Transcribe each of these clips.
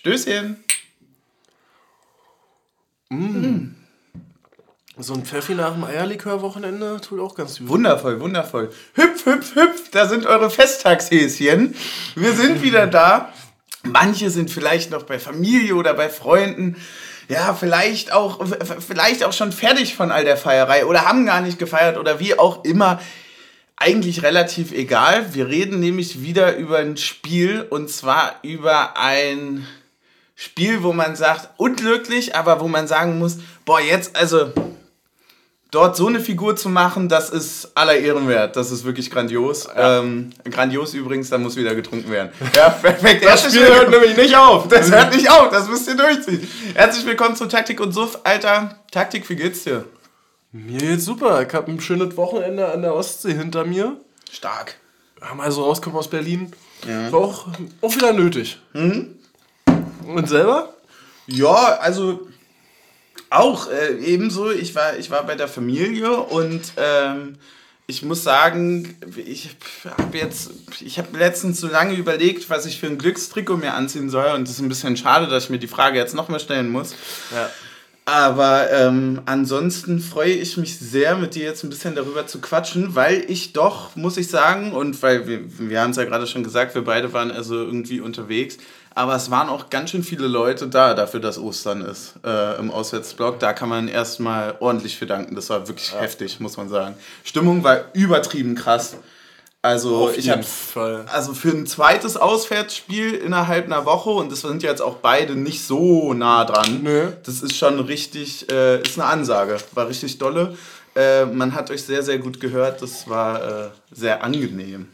Stößchen. Mm. So ein Pfeffi nach dem Eierlikör-Wochenende tut auch ganz gut. Wundervoll, wundervoll. Hüpf, hüpf, hüpf, da sind eure Festtagshäschen. Wir sind wieder da. Manche sind vielleicht noch bei Familie oder bei Freunden. Ja, vielleicht auch, vielleicht auch schon fertig von all der Feierei oder haben gar nicht gefeiert oder wie auch immer. Eigentlich relativ egal. Wir reden nämlich wieder über ein Spiel und zwar über ein Spiel, wo man sagt, unglücklich, aber wo man sagen muss, boah, jetzt, also dort so eine Figur zu machen, das ist aller Ehren wert. Das ist wirklich grandios. Ja. Ähm, grandios übrigens, da muss wieder getrunken werden. Ja, perfekt. Das Spiel hört nämlich nicht auf. Das hört nicht auf, das müsst ihr durchziehen. Herzlich willkommen zu Taktik und Suff. Alter, Taktik, wie geht's dir? Mir geht's super. Ich habe ein schönes Wochenende an der Ostsee hinter mir. Stark. Haben also rauskommen aus Berlin. Ja. War auch, auch wieder nötig. Mhm. Und selber? Ja, also auch äh, ebenso. Ich war, ich war bei der Familie und ähm, ich muss sagen, ich habe jetzt, ich habe letztens so lange überlegt, was ich für ein Glückstrikot mir anziehen soll und es ist ein bisschen schade, dass ich mir die Frage jetzt nochmal stellen muss. Ja. Aber ähm, ansonsten freue ich mich sehr, mit dir jetzt ein bisschen darüber zu quatschen, weil ich doch, muss ich sagen, und weil wir, wir haben es ja gerade schon gesagt, wir beide waren also irgendwie unterwegs, aber es waren auch ganz schön viele Leute da, dafür, dass Ostern ist äh, im Auswärtsblock. Da kann man erstmal ordentlich für danken. Das war wirklich ja. heftig, muss man sagen. Stimmung war übertrieben krass. Also Auf ich habe also für ein zweites Auswärtsspiel innerhalb einer Woche und das sind jetzt auch beide nicht so nah dran. Nö. Das ist schon richtig, äh, ist eine Ansage, war richtig dolle. Äh, man hat euch sehr sehr gut gehört, das war äh, sehr angenehm.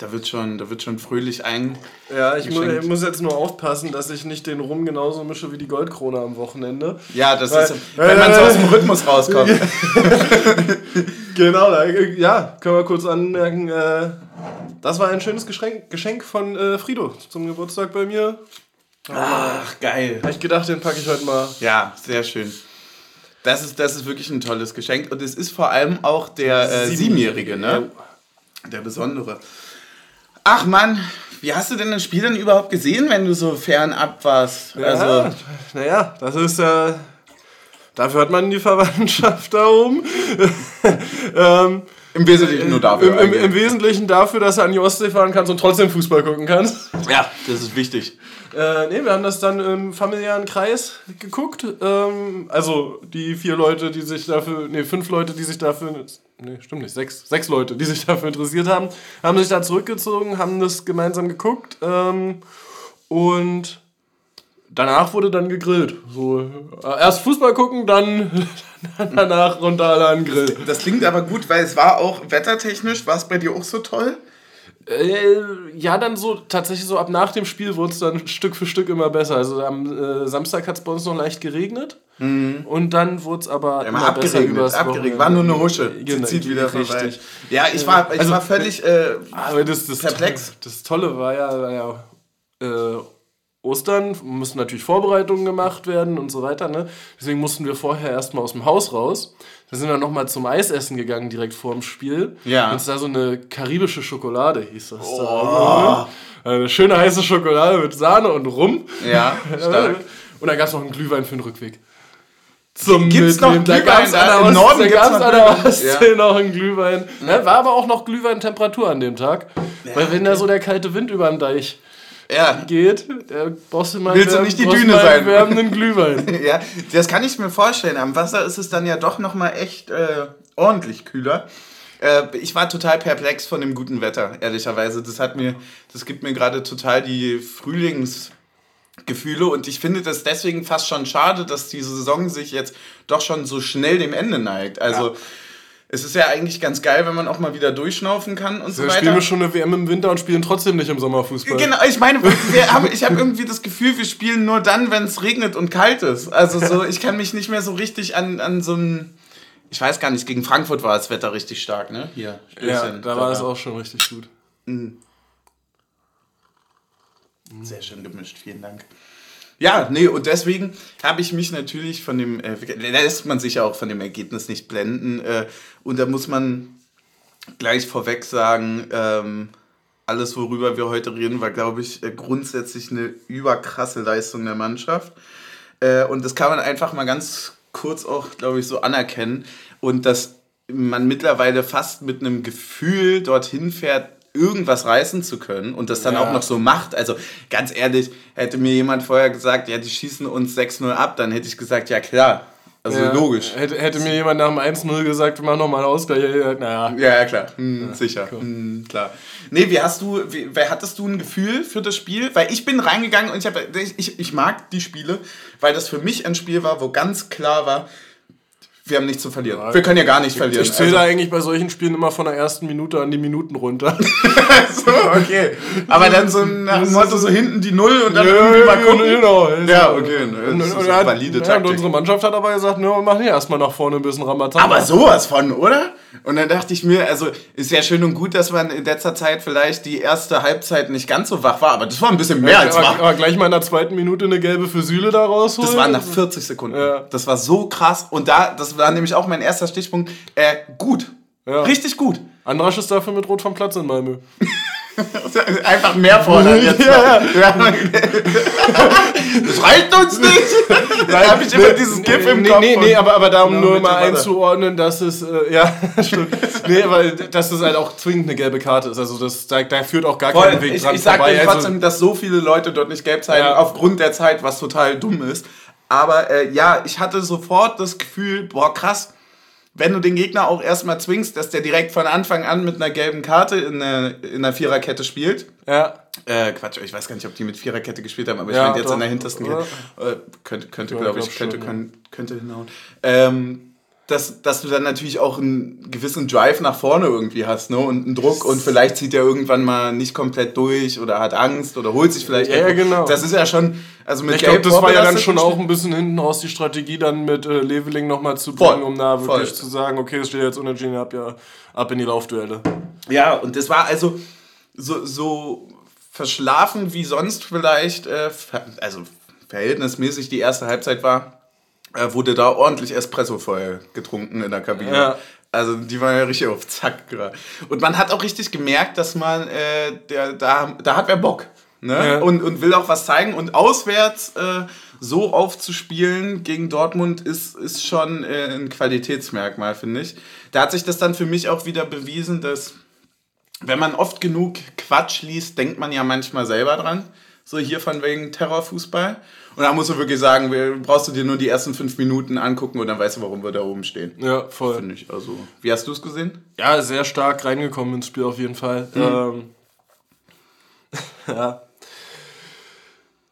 Da wird schon, da wird schon fröhlich ein. Ja, ich muss, ich muss, jetzt nur aufpassen, dass ich nicht den Rum genauso mische wie die Goldkrone am Wochenende. Ja, das Weil, ist, wenn man so aus dem Rhythmus rauskommt. genau, ja, können wir kurz anmerken. Äh, das war ein schönes Geschenk, Geschenk von äh, Frido zum Geburtstag bei mir. Ach, geil. Habe ich gedacht, den packe ich heute mal. Ja, sehr schön. Das ist, das ist wirklich ein tolles Geschenk. Und es ist vor allem auch der äh, Siebenjährige, ne? Der Besondere. Ach Mann, wie hast du denn das Spiel denn überhaupt gesehen, wenn du so fernab warst? Ja, also, naja, das ist ja. Äh, dafür hat man die Verwandtschaft da oben. ähm, Im Wesentlichen nur dafür. Im, im, Im, Wesentlichen dafür, dass du an die Ostsee fahren kannst und trotzdem Fußball gucken kannst. Ja, das ist wichtig. Äh, nee, wir haben das dann im familiären Kreis geguckt. Ähm, also die vier Leute, die sich dafür, nee, fünf Leute, die sich dafür, nee, stimmt nicht, sechs, sechs Leute, die sich dafür interessiert haben, haben sich da zurückgezogen, haben das gemeinsam geguckt ähm, und danach wurde dann gegrillt. So, äh, erst Fußball gucken, dann danach runter an den Grill. Das klingt aber gut, weil es war auch wettertechnisch, war es bei dir auch so toll? Äh, ja, dann so tatsächlich so ab nach dem Spiel wurde es dann Stück für Stück immer besser. Also am äh, Samstag hat es bei uns noch leicht geregnet mhm. und dann wurde es aber ja, immer abgeregnet, besser abgeregnet. War nur eine Husche. Genau, zieht wieder richtig. Ja, ich war, ich also, war völlig äh, aber das, das, perplex. Das Tolle war ja, war ja äh, Ostern mussten natürlich Vorbereitungen gemacht werden und so weiter. Ne? Deswegen mussten wir vorher erstmal aus dem Haus raus. Da sind wir nochmal zum Eisessen gegangen, direkt vor dem Spiel. Ja. Und es da so eine karibische Schokolade, hieß das oh. da. Eine schöne heiße Schokolade mit Sahne und Rum. Ja, stark. Und dann gab es noch einen Glühwein für den Rückweg. Zum gibt's Mitnehmen. noch Glühwein? Da an der gab's an der Ostsee ja. noch einen Glühwein. Ja, war aber auch noch Glühwein-Temperatur an dem Tag. Ja, Weil wenn da so der kalte Wind über den Deich ja. geht, der brauchst du mal Willst du nicht die Düne sein? wärmenden Glühwein. ja, das kann ich mir vorstellen. Am Wasser ist es dann ja doch nochmal echt äh, ordentlich kühler. Äh, ich war total perplex von dem guten Wetter, ehrlicherweise. Das hat mir, das gibt mir gerade total die Frühlingsgefühle und ich finde das deswegen fast schon schade, dass die Saison sich jetzt doch schon so schnell dem Ende neigt. Also ja es ist ja eigentlich ganz geil, wenn man auch mal wieder durchschnaufen kann und so, so weiter. Spielen wir schon eine WM im Winter und spielen trotzdem nicht im Sommer Fußball. Genau, ich meine, haben, ich habe irgendwie das Gefühl, wir spielen nur dann, wenn es regnet und kalt ist. Also so, ich kann mich nicht mehr so richtig an, an so ein, ich weiß gar nicht, gegen Frankfurt war das Wetter richtig stark, ne? Hier. Ja, da war es auch schon richtig gut. Mhm. Sehr schön gemischt, vielen Dank. Ja, nee, und deswegen habe ich mich natürlich von dem, äh, lässt man sich ja auch von dem Ergebnis nicht blenden. Äh, und da muss man gleich vorweg sagen, ähm, alles, worüber wir heute reden, war, glaube ich, äh, grundsätzlich eine überkrasse Leistung der Mannschaft. Äh, und das kann man einfach mal ganz kurz auch, glaube ich, so anerkennen. Und dass man mittlerweile fast mit einem Gefühl dorthin fährt, irgendwas reißen zu können und das dann ja. auch noch so macht. Also ganz ehrlich, hätte mir jemand vorher gesagt, ja, die schießen uns 6-0 ab, dann hätte ich gesagt, ja klar, also ja, logisch. Hätte, hätte mir jemand nach dem 1-0 gesagt, wir machen nochmal einen Ausgleich, naja. Ja, ja, klar. Hm, ja, sicher. Cool. Hm, klar. Nee, wie hast du, wie, hattest du ein Gefühl für das Spiel? Weil ich bin reingegangen und ich, hab, ich, ich mag die Spiele, weil das für mich ein Spiel war, wo ganz klar war, wir haben nichts zu verlieren. Ja. Wir können ja gar nicht verlieren. Ich zähle also. eigentlich bei solchen Spielen immer von der ersten Minute an die Minuten runter. so, okay. Aber dann so nach dem Motto so hinten die Null und dann ja, irgendwie mal gucken. Genau. Ja, okay. Das und, ist und, und, valide ja, und unsere Mannschaft hat aber gesagt, ne, wir machen hier erstmal nach vorne ein bisschen Ramatata. Aber sowas von, oder? Und dann dachte ich mir, also ist ja schön und gut, dass man in letzter Zeit vielleicht die erste Halbzeit nicht ganz so wach war, aber das war ein bisschen mehr ja, als wach. Aber gleich mal in der zweiten Minute eine gelbe für Süle da rausholen. Das waren nach 40 Sekunden. Das war so krass. Und da, das war nämlich auch mein erster Stichpunkt, äh, gut. Ja. Richtig gut. Andrasch ist dafür mit Rot vom Platz in Malmö. Einfach mehr fordern jetzt. Ja, ja. das reicht uns nicht. Da habe ich immer dieses GIF im Kopf. Nee, nee, aber, aber da um nur mal einzuordnen, dass es, äh, ja, stimmt. Nee, weil dass es halt auch zwingend eine gelbe Karte ist. Also das, da, da führt auch gar keinen Weg ich, dran Ich sage dir also trotzdem, also, dass so viele Leute dort nicht gelb zeigen, ja. aufgrund der Zeit, was total dumm ist. Aber äh, ja, ich hatte sofort das Gefühl, boah, krass, wenn du den Gegner auch erstmal zwingst, dass der direkt von Anfang an mit einer gelben Karte in einer, in einer Viererkette spielt. Ja. Äh, Quatsch, ich weiß gar nicht, ob die mit Viererkette gespielt haben, aber ich ja, meine jetzt doch, an der hintersten Kette. Äh, könnte, könnte ja, glaube ich, könnte, schon, könnte, könnte hinhauen. Ähm, dass, dass du dann natürlich auch einen gewissen Drive nach vorne irgendwie hast, ne? Und einen Druck und vielleicht zieht er irgendwann mal nicht komplett durch oder hat Angst oder holt sich vielleicht. Ja, ja genau. Das ist ja schon, also mit Ich glaube, das war ja dann schon auch ein bisschen hinten raus die Strategie, dann mit äh, Leveling nochmal zu bringen, um da wirklich voll. zu sagen, okay, es steht jetzt unentschieden ab, ja, ab in die Laufduelle. Ja, und das war also so, so verschlafen wie sonst vielleicht, äh, also verhältnismäßig die erste Halbzeit war wurde da ordentlich Espresso vorher getrunken in der Kabine. Ja. Also die waren ja richtig auf Zack gerade. Und man hat auch richtig gemerkt, dass man, äh, der, da, da hat wer Bock. Ne? Ja. Und, und will auch was zeigen. Und auswärts äh, so aufzuspielen gegen Dortmund ist, ist schon äh, ein Qualitätsmerkmal, finde ich. Da hat sich das dann für mich auch wieder bewiesen, dass wenn man oft genug Quatsch liest, denkt man ja manchmal selber dran. So hier von wegen Terrorfußball. Und da musst du wirklich sagen, brauchst du dir nur die ersten fünf Minuten angucken und dann weißt du, warum wir da oben stehen. Ja, voll. Finde ich. Also, wie hast du es gesehen? Ja, sehr stark reingekommen ins Spiel auf jeden Fall. Mhm. Ähm, ja.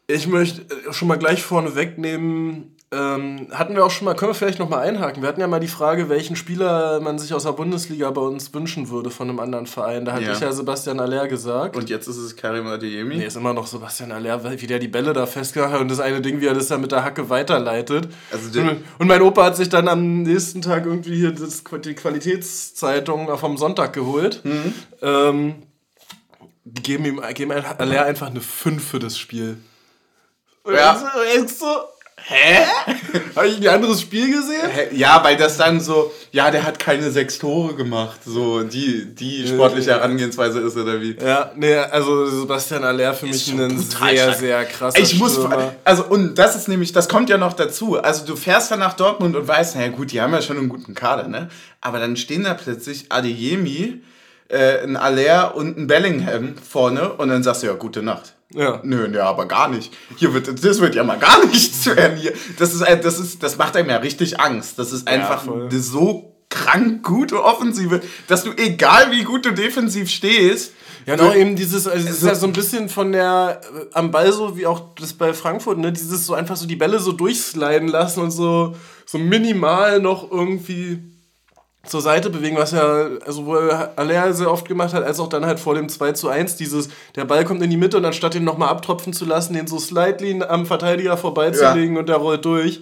Ich möchte schon mal gleich vorne wegnehmen, ähm, hatten wir auch schon mal, können wir vielleicht noch mal einhaken. Wir hatten ja mal die Frage, welchen Spieler man sich aus der Bundesliga bei uns wünschen würde von einem anderen Verein. Da hatte ja. ich ja Sebastian Aller gesagt. Und jetzt ist es Karim Adeyemi? Nee, ist immer noch Sebastian Aller, wie der die Bälle da festgemacht hat und das eine Ding, wie er das da mit der Hacke weiterleitet. Also und, und, mein Opa hat sich dann am nächsten Tag irgendwie hier das, die Qualitätszeitung vom Sonntag geholt. Mhm. Ähm, geben ihm geben Aller einfach eine 5 für das Spiel. ja. so, Hä? Habe ich ein anderes Spiel gesehen? Hä? Ja, weil das dann so, ja, der hat keine sechs Tore gemacht. So, die, die sportliche Herangehensweise ist, oder wie? Ja, nee, also Sebastian Aller für mich ein sehr, stark. sehr krasser Ich muss, Stürmer. also, und das ist nämlich, das kommt ja noch dazu. Also, du fährst dann nach Dortmund und weißt, naja, gut, die haben ja schon einen guten Kader, ne? Aber dann stehen da plötzlich Adeyemi, äh, ein Aller und ein Bellingham vorne und dann sagst du, ja, gute Nacht. Ja. Nö, ja, aber gar nicht. Hier wird, das wird ja mal gar nichts werden hier. Das ist, das ist, das macht einem ja richtig Angst. Das ist einfach ja, so krank gute Offensive, dass du, egal wie gut du defensiv stehst, ja, auch eben dieses, also es ist ja so ein bisschen von der, äh, am Ball so wie auch das bei Frankfurt, ne, dieses so einfach so die Bälle so durchsliden lassen und so, so minimal noch irgendwie zur Seite bewegen, was ja also wo Aller sehr oft gemacht hat, als auch dann halt vor dem 2 zu 1 dieses, der Ball kommt in die Mitte und anstatt ihn nochmal abtropfen zu lassen, den so slightly am Verteidiger vorbeizulegen ja. und der rollt durch.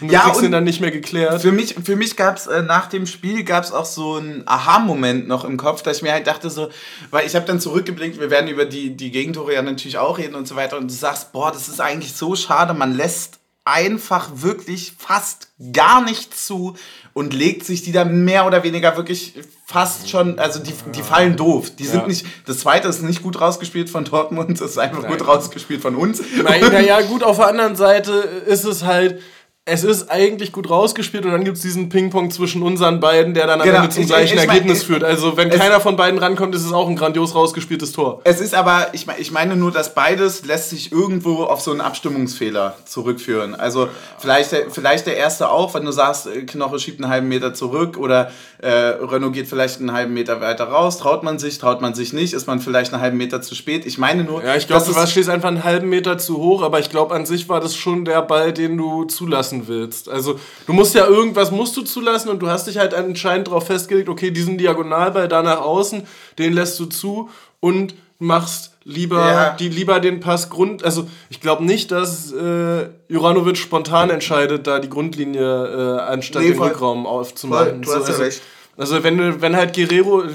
Und du ja, kriegst ihn dann nicht mehr geklärt. Für mich, für mich gab es äh, nach dem Spiel gab's auch so einen Aha-Moment noch im Kopf, dass ich mir halt dachte so, weil ich habe dann zurückgeblickt, wir werden über die, die Gegentore ja natürlich auch reden und so weiter und du sagst, boah, das ist eigentlich so schade, man lässt einfach wirklich fast gar nicht zu und legt sich die dann mehr oder weniger wirklich fast schon, also die, die fallen doof. Die sind ja. nicht, das zweite ist nicht gut rausgespielt von Dortmund, das ist einfach Nein. gut rausgespielt von uns. Naja, gut, auf der anderen Seite ist es halt, es ist eigentlich gut rausgespielt und dann gibt es diesen Ping-Pong zwischen unseren beiden, der dann am genau. Ende zum ich, gleichen ich, ich Ergebnis mein, führt. Also wenn keiner von beiden rankommt, ist es auch ein grandios rausgespieltes Tor. Es ist aber, ich, ich meine nur, dass beides lässt sich irgendwo auf so einen Abstimmungsfehler zurückführen. Also vielleicht, der, vielleicht der erste auch, wenn du sagst, äh, Knoche schiebt einen halben Meter zurück oder äh, Renault geht vielleicht einen halben Meter weiter raus. Traut man sich, traut man sich nicht, ist man vielleicht einen halben Meter zu spät. Ich meine nur... Ja, ich glaube, du stehst einfach einen halben Meter zu hoch, aber ich glaube, an sich war das schon der Ball, den du zulassen zulassen willst. Also du musst ja irgendwas musst du zulassen und du hast dich halt anscheinend darauf festgelegt, okay, diesen Diagonalball da nach außen, den lässt du zu und machst lieber, ja. die, lieber den Pass Grund. Also ich glaube nicht, dass äh, Juranovic spontan entscheidet, da die Grundlinie äh, anstatt nee, den voll, Rückraum aufzumachen. Voll, du hast so, also, ja recht. Also wenn du, wenn halt Guerrero, äh,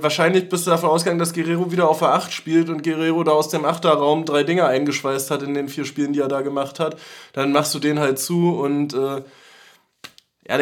wahrscheinlich bist du davon ausgegangen, dass Guerrero wieder auf der 8 spielt und Guerrero da aus dem Achterraum drei Dinger eingeschweißt hat in den vier Spielen, die er da gemacht hat, dann machst du den halt zu und äh, ja,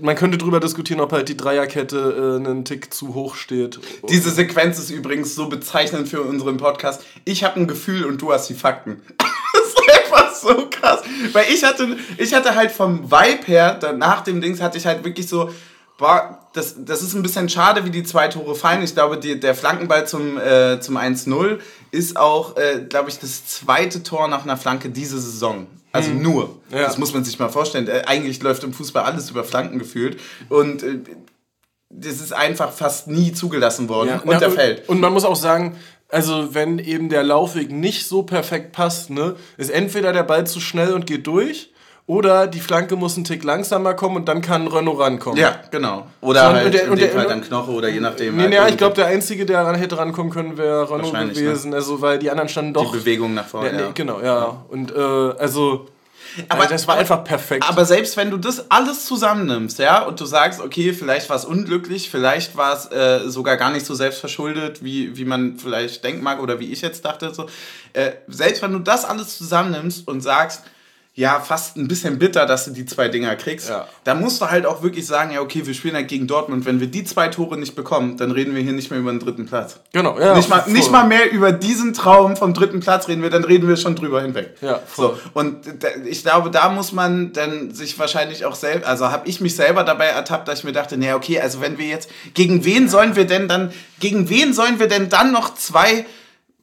man könnte drüber diskutieren, ob halt die Dreierkette äh, einen Tick zu hoch steht. Diese Sequenz ist übrigens so bezeichnend für unseren Podcast. Ich habe ein Gefühl und du hast die Fakten. das ist einfach so krass. Weil ich hatte, ich hatte halt vom Vibe her, nach dem Dings hatte ich halt wirklich so, boah, das, das ist ein bisschen schade, wie die zwei Tore fallen. Ich glaube, die, der Flankenball zum, äh, zum 1-0 ist auch, äh, glaube ich, das zweite Tor nach einer Flanke diese Saison. Also mhm. nur. Ja. Das muss man sich mal vorstellen. Äh, eigentlich läuft im Fußball alles über Flanken gefühlt. Und äh, das ist einfach fast nie zugelassen worden. Ja. Und der fällt. Und man muss auch sagen, also wenn eben der Laufweg nicht so perfekt passt, ne, ist entweder der Ball zu schnell und geht durch oder die Flanke muss einen Tick langsamer kommen und dann kann Renault rankommen. Ja, genau. Oder so, halt der, in dem Fall dann Knoche oder je nachdem. Nee, halt nee, ich glaube, der Einzige, der ran hätte rankommen können, wäre Renault ne? gewesen. Ne? Also, weil die anderen standen doch... Die Bewegung nach vorne, ja. Nee, genau, ja. Und äh, also... Aber das war einfach perfekt. Aber selbst wenn du das alles zusammennimmst, ja, und du sagst, okay, vielleicht war es unglücklich, vielleicht war es äh, sogar gar nicht so selbstverschuldet, wie, wie man vielleicht denken mag oder wie ich jetzt dachte, so, äh, selbst wenn du das alles zusammennimmst und sagst, ja fast ein bisschen bitter, dass du die zwei Dinger kriegst. Ja. Da musst du halt auch wirklich sagen, ja, okay, wir spielen halt gegen Dortmund. Wenn wir die zwei Tore nicht bekommen, dann reden wir hier nicht mehr über den dritten Platz. Genau, ja. Nicht mal, nicht mal mehr über diesen Traum vom dritten Platz reden wir, dann reden wir schon drüber hinweg. Ja, voll. so. Und ich glaube, da muss man dann sich wahrscheinlich auch selbst, also habe ich mich selber dabei ertappt, dass ich mir dachte, naja, okay, also wenn wir jetzt, gegen wen sollen wir denn dann, gegen wen sollen wir denn dann noch zwei,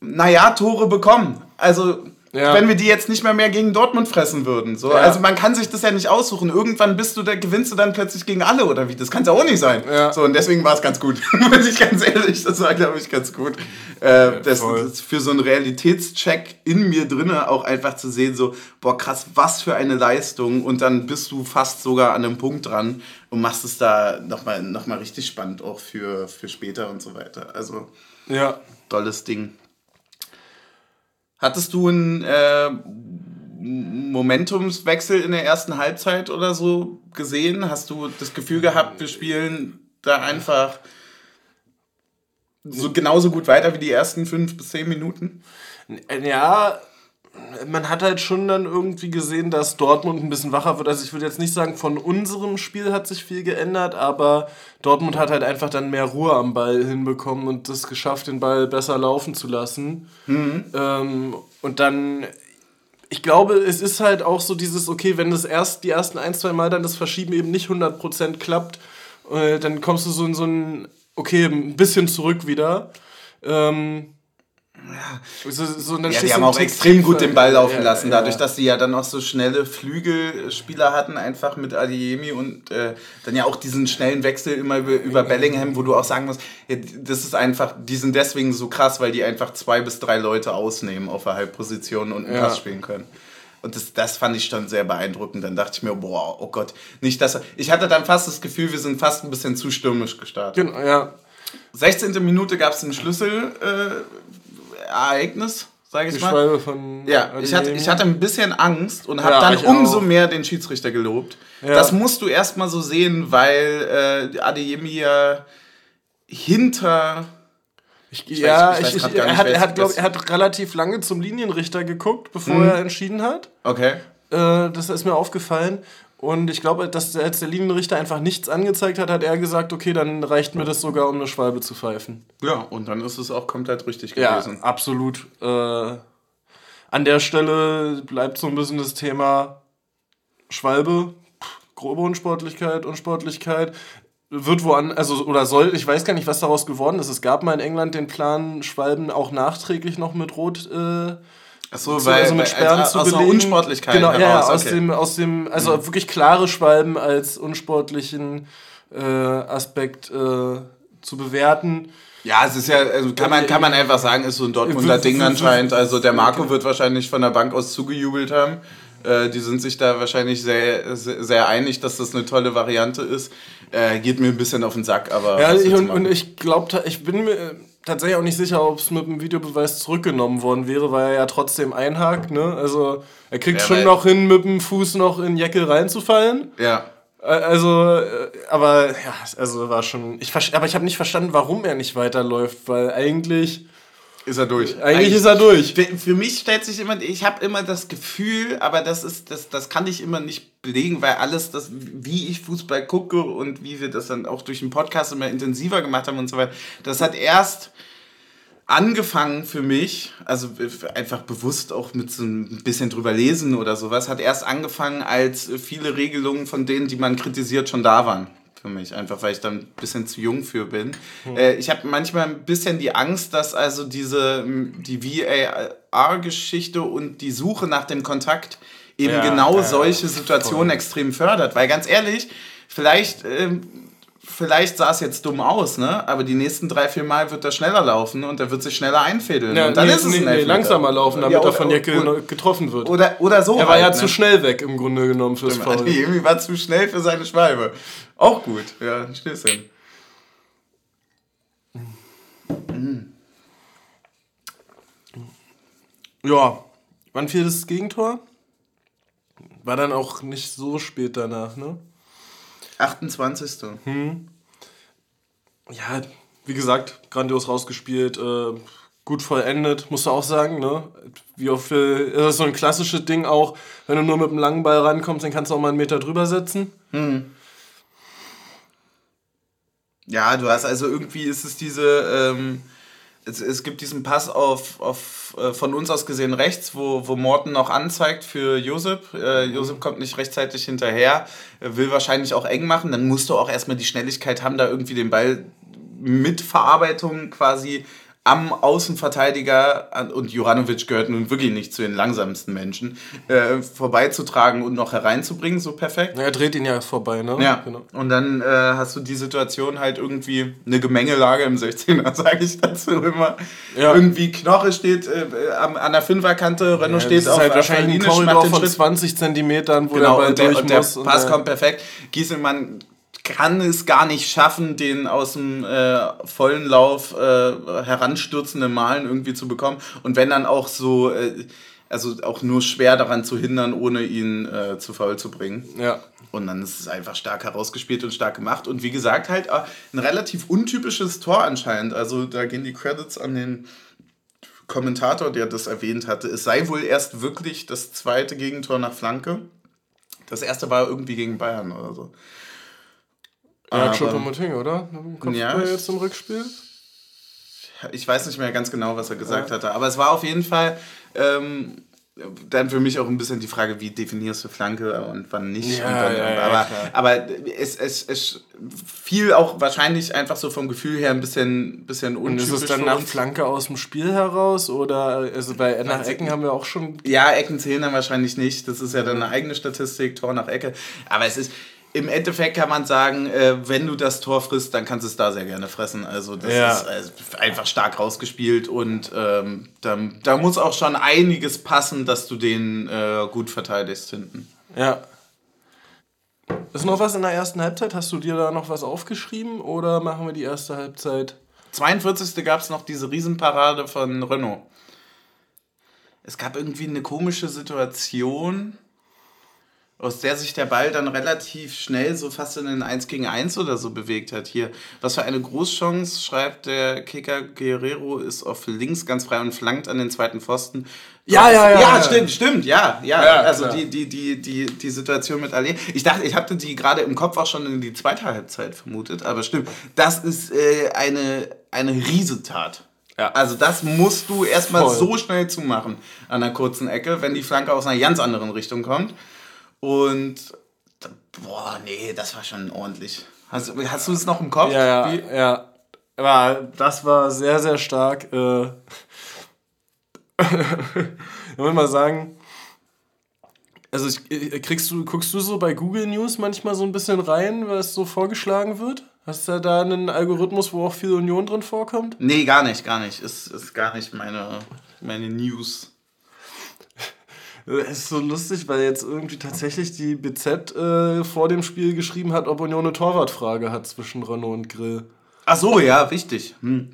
naja, Tore bekommen? Also ja. Wenn wir die jetzt nicht mehr mehr gegen Dortmund fressen würden. So. Ja. Also man kann sich das ja nicht aussuchen. Irgendwann bist du, da gewinnst du dann plötzlich gegen alle oder wie? Das kann es ja auch nicht sein. Ja. So, und deswegen war es ganz gut. Muss ich ganz ehrlich, das war, glaube ich, ganz gut. Äh, das, das für so einen Realitätscheck in mir drinne auch einfach zu sehen, so, boah, krass, was für eine Leistung. Und dann bist du fast sogar an einem Punkt dran und machst es da nochmal noch mal richtig spannend auch für, für später und so weiter. Also, ja. tolles Ding. Hattest du einen äh, Momentumswechsel in der ersten Halbzeit oder so gesehen? Hast du das Gefühl gehabt, wir spielen da einfach so genauso gut weiter wie die ersten fünf bis zehn Minuten? Ja, man hat halt schon dann irgendwie gesehen, dass Dortmund ein bisschen wacher wird. Also ich würde jetzt nicht sagen, von unserem Spiel hat sich viel geändert, aber Dortmund hat halt einfach dann mehr Ruhe am Ball hinbekommen und es geschafft, den Ball besser laufen zu lassen. Mhm. Ähm, und dann, ich glaube, es ist halt auch so dieses, okay, wenn das erst die ersten ein, zwei Mal dann das Verschieben eben nicht 100% klappt, äh, dann kommst du so in so ein, okay, ein bisschen zurück wieder. Ähm, so, so ja die haben auch extrem gut den Ball laufen ja, lassen, dadurch, dass sie ja dann auch so schnelle Flügelspieler hatten, einfach mit Adiemi und äh, dann ja auch diesen schnellen Wechsel immer über, über Bellingham, wo du auch sagen musst, ja, das ist einfach, die sind deswegen so krass, weil die einfach zwei bis drei Leute ausnehmen auf der Halbposition und einen Pass spielen können. Und das, das fand ich schon sehr beeindruckend. Dann dachte ich mir, boah, oh Gott, nicht dass Ich hatte dann fast das Gefühl, wir sind fast ein bisschen zu stürmisch gestartet. Genau, ja. 16. Minute gab es einen Schlüssel. Äh, Ereignis, sage ich die mal. Von ja, ich hatte, ich hatte ein bisschen Angst und habe ja, dann umso auch. mehr den Schiedsrichter gelobt. Ja. Das musst du erstmal so sehen, weil äh, Adeyemi ja hinter ich, ich ja, weiß, ich, ich, er, hat, er, hat, glaub, er hat relativ lange zum Linienrichter geguckt, bevor mhm. er entschieden hat. Okay. Äh, das ist mir aufgefallen. Und ich glaube, dass als der Linienrichter einfach nichts angezeigt hat, hat er gesagt, okay, dann reicht mir das sogar, um eine Schwalbe zu pfeifen. Ja, und dann ist es auch komplett richtig gewesen. Ja, absolut. Äh, an der Stelle bleibt so ein bisschen das Thema Schwalbe, grobe Unsportlichkeit, Unsportlichkeit. Wird woan, also, oder soll, ich weiß gar nicht, was daraus geworden ist. Es gab mal in England den Plan, Schwalben auch nachträglich noch mit Rot äh, Ach so, zu, weil, also mit Sperren weil, zu aus belegen. Unsportlichkeit genau, heraus, ja, aus okay. dem, aus dem, also mhm. wirklich klare Schwalben als unsportlichen äh, Aspekt äh, zu bewerten. Ja, es ist ja, also kann man, kann man einfach sagen, ist so ein Dortmunder Ding anscheinend. Also der Marco wird wahrscheinlich von der Bank aus zugejubelt haben. Äh, die sind sich da wahrscheinlich sehr, sehr, sehr, einig, dass das eine tolle Variante ist. Äh, geht mir ein bisschen auf den Sack, aber. Ja, ich, und, und, ich glaube, ich bin mir tatsächlich auch nicht sicher, ob es mit dem Videobeweis zurückgenommen worden wäre, weil er ja trotzdem einhakt. Ne? Also er kriegt ja, schon noch hin, mit dem Fuß noch in Jacke reinzufallen. Ja. Also, äh, aber ja, also war schon. Ich, aber ich habe nicht verstanden, warum er nicht weiterläuft, weil eigentlich ist er durch. Eigentlich, Eigentlich ist er durch. Für, für, mich stellt sich immer, ich habe immer das Gefühl, aber das ist, das, das kann ich immer nicht belegen, weil alles, das, wie ich Fußball gucke und wie wir das dann auch durch den Podcast immer intensiver gemacht haben und so weiter, das hat erst angefangen für mich, also einfach bewusst auch mit so ein bisschen drüber lesen oder sowas, hat erst angefangen, als viele Regelungen von denen, die man kritisiert, schon da waren für mich, einfach weil ich dann ein bisschen zu jung für bin. Hm. Äh, ich habe manchmal ein bisschen die Angst, dass also diese die VAR-Geschichte und die Suche nach dem Kontakt eben ja, genau ja, solche Situationen voll. extrem fördert. Weil ganz ehrlich, vielleicht ähm, vielleicht sah es jetzt dumm aus, ne? Aber die nächsten drei, vier Mal wird er schneller laufen und er wird sich schneller einfädeln. Ja, und dann nee, ist es nee, nee, langsamer laufen, damit ja, oder, er von Jacke getroffen wird. Oder, oder so. Er war halt, ja ne? zu schnell weg im Grunde genommen fürs Foul. Irgendwie war zu schnell für seine Schwalbe. Auch gut, ja, ein Stößchen. Mhm. Ja, wann fiel das Gegentor? War dann auch nicht so spät danach, ne? 28. Hm. Ja, wie gesagt, grandios rausgespielt, äh, gut vollendet, musst du auch sagen, ne? Wie oft ist das so ein klassisches Ding auch, wenn du nur mit einem langen Ball rankommst, dann kannst du auch mal einen Meter drüber setzen. Hm. Ja, du hast also irgendwie ist es diese, ähm, es, es gibt diesen Pass auf, auf äh, von uns aus gesehen rechts, wo, wo Morten noch anzeigt für Josep. Äh, Josep kommt nicht rechtzeitig hinterher, will wahrscheinlich auch eng machen. Dann musst du auch erstmal die Schnelligkeit haben, da irgendwie den Ball mit Verarbeitung quasi am Außenverteidiger, und Juranovic gehört nun wirklich nicht zu den langsamsten Menschen, äh, vorbeizutragen und noch hereinzubringen, so perfekt. Er dreht ihn ja vorbei, ne? Ja, genau. Und dann äh, hast du die Situation halt irgendwie eine Gemengelage im 16er, sage ich dazu immer. Ja. Irgendwie Knoche steht äh, an der Fünferkante, Renault ja, steht auf halt wahrscheinlich ein Korridor von 20 Zentimetern, wo genau, der Ball und der, und. Der Pass kommt perfekt. Gieselmann kann es gar nicht schaffen, den aus dem äh, vollen Lauf äh, heranstürzenden Malen irgendwie zu bekommen. Und wenn dann auch so, äh, also auch nur schwer daran zu hindern, ohne ihn äh, zu faul zu bringen. Ja. Und dann ist es einfach stark herausgespielt und stark gemacht. Und wie gesagt, halt äh, ein relativ untypisches Tor anscheinend. Also da gehen die Credits an den Kommentator, der das erwähnt hatte. Es sei wohl erst wirklich das zweite Gegentor nach Flanke. Das erste war irgendwie gegen Bayern oder so. Ja, Choupo-Moting, oder? Ja, jetzt im Rückspiel? Ich weiß nicht mehr ganz genau, was er gesagt ja. hatte. Aber es war auf jeden Fall ähm, dann für mich auch ein bisschen die Frage, wie definierst du Flanke und wann nicht. Ja, ja, ja, aber aber es, es, es fiel auch wahrscheinlich einfach so vom Gefühl her ein bisschen, bisschen untypisch. Und ist es dann nach Flanke aus dem Spiel heraus? Oder also bei nach Ecken haben wir auch schon. Ja, Ecken zählen dann wahrscheinlich nicht. Das ist ja dann eine eigene Statistik, Tor nach Ecke. Aber es ist im Endeffekt kann man sagen, äh, wenn du das Tor frisst, dann kannst du es da sehr gerne fressen. Also das ja. ist also einfach stark rausgespielt und ähm, da, da, muss auch schon einiges passen, dass du den äh, gut verteidigst hinten. Ja. Ist noch was in der ersten Halbzeit? Hast du dir da noch was aufgeschrieben oder machen wir die erste Halbzeit? 42. gab es noch diese Riesenparade von Renault. Es gab irgendwie eine komische Situation aus der sich der Ball dann relativ schnell so fast in den 1 gegen 1 oder so bewegt hat. Hier, was für eine Großchance, schreibt der Kicker Guerrero, ist auf links ganz frei und flankt an den zweiten Pfosten. Ja, ja, ja. Ja, ja. stimmt, stimmt, ja, ja. Ja, also die, die, die, die, die Situation mit Ale. Ich dachte, ich hatte die gerade im Kopf auch schon in die zweite Halbzeit vermutet, aber stimmt. Das ist äh, eine, eine Riesentat. Ja. Also das musst du erstmal Voll. so schnell zumachen an der kurzen Ecke, wenn die Flanke aus einer ganz anderen Richtung kommt. Und boah, nee, das war schon ordentlich. Hast, hast du es noch im Kopf? Ja, ja, Wie? ja. Aber das war sehr, sehr stark. Äh, ich will mal sagen, also ich, äh, kriegst du, guckst du so bei Google News manchmal so ein bisschen rein, was so vorgeschlagen wird? Hast du da einen Algorithmus, wo auch viel Union drin vorkommt? Nee, gar nicht, gar nicht. Ist, ist gar nicht meine, meine News. Es ist so lustig, weil jetzt irgendwie tatsächlich die BZ äh, vor dem Spiel geschrieben hat, ob Union eine Torwartfrage hat zwischen Renault und Grill. Ach so, ja, wichtig. Hm.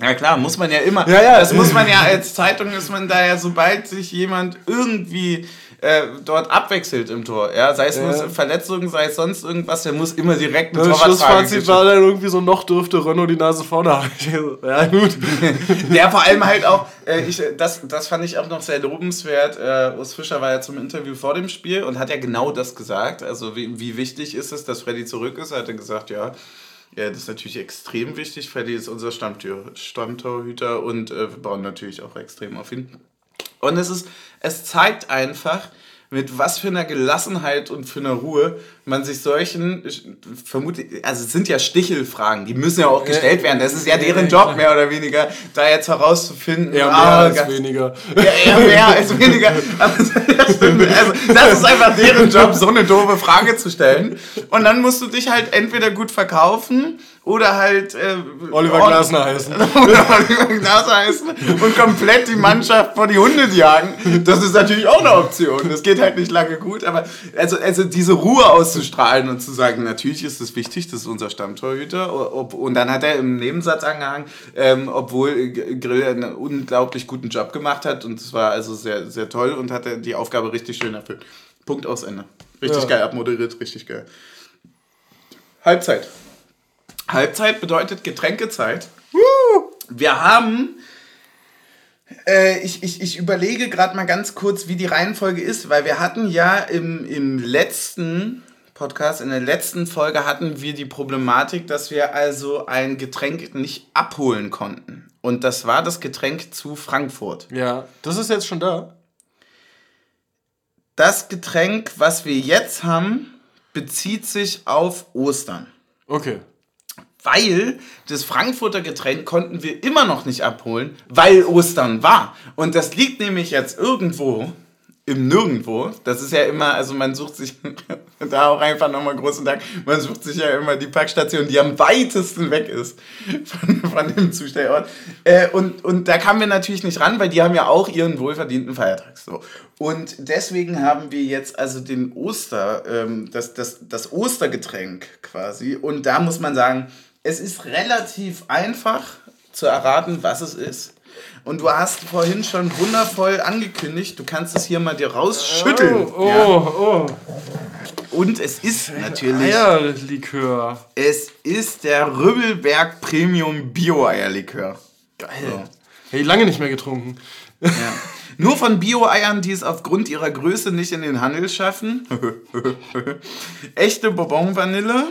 Ja klar, muss man ja immer. Ja, ja. Das muss man ja als Zeitung ist man da ja, sobald sich jemand irgendwie äh, dort abwechselt im Tor, ja, sei es Ja. nur Verletzungen, sei es sonst irgendwas, der muss immer direkt Das Torwartfrage Schlussfazit war dann irgendwie so, noch dürfte Renault die Nase vorne haben. Ja, gut. Ja, vor allem halt auch, äh, ich, das, das fand ich auch noch sehr lobenswert. Äh, Urs Fischer war ja zum Interview vor dem Spiel und hat ja genau das gesagt. Also, wie, wie wichtig ist es, dass Freddy zurück ist? Er hat er gesagt, ja, ja, das ist natürlich extrem wichtig. Freddy ist unser Stammtür, Stammtorhüter und äh, wir bauen natürlich auch extrem auf ihn. Und es ist, es zeigt einfach, mit was für einer Gelassenheit und für einer Ruhe man sich solchen, vermute, also es sind ja Stichelfragen, die müssen ja auch gestellt werden. Das ist ja deren Job, mehr oder weniger, da jetzt herauszufinden. Eher mehr ah, als weniger. ja, mehr als weniger. Also, das ist einfach deren Job, so eine doofe Frage zu stellen. Und dann musst du dich halt entweder gut verkaufen oder halt. Äh, Oliver Glasner heißen. oder Oliver Glasner heißen und komplett die Mannschaft vor die Hunde jagen. Das ist natürlich auch eine Option. Das geht halt nicht lange gut, aber also, also diese Ruhe auszustrahlen und zu sagen, natürlich ist es wichtig, das ist unser Stammtorhüter. Ob, und dann hat er im Nebensatz angehangen, ähm, obwohl Grill einen unglaublich guten Job gemacht hat und es war also sehr, sehr toll und hat er die Aufgabe richtig schön erfüllt. Punkt aus Ende. Richtig Ja. geil abmoderiert, richtig geil. Halbzeit. Halbzeit bedeutet Getränkezeit. Wir haben. Äh, ich, ich, ich überlege gerade mal ganz kurz, wie die Reihenfolge ist, weil wir hatten ja im, im letzten Podcast, in der letzten Folge hatten wir die Problematik, dass wir also ein Getränk nicht abholen konnten. Und das war das Getränk zu Frankfurt. Ja, das ist jetzt schon da. Das Getränk, was wir jetzt haben, bezieht sich auf Ostern. Okay. Weil das Frankfurter Getränk konnten wir immer noch nicht abholen, weil Ostern war. Und das liegt nämlich jetzt irgendwo im Nirgendwo. Das ist ja immer, also man sucht sich, da auch einfach nochmal großen Dank, man sucht sich ja immer die Packstation, die am weitesten weg ist von, von dem Zustellort. Äh, und, und da kamen wir natürlich nicht ran, weil die haben ja auch ihren wohlverdienten Feiertag. So. Und deswegen haben wir jetzt also den Oster, ähm, das, das, das Ostergetränk quasi. Und da muss man sagen, es ist relativ einfach zu erraten, was es ist. Und du hast vorhin schon wundervoll angekündigt, du kannst es hier mal dir rausschütteln. Oh, oh, oh. Und es ist natürlich, Eierlikör. es ist der Rübbelberg Premium Bio-Eierlikör. Geil. So. Hey, lange nicht mehr getrunken. Ja. Nur von Bio-Eiern, die es aufgrund ihrer Größe nicht in den Handel schaffen. Echte Bourbon-Vanille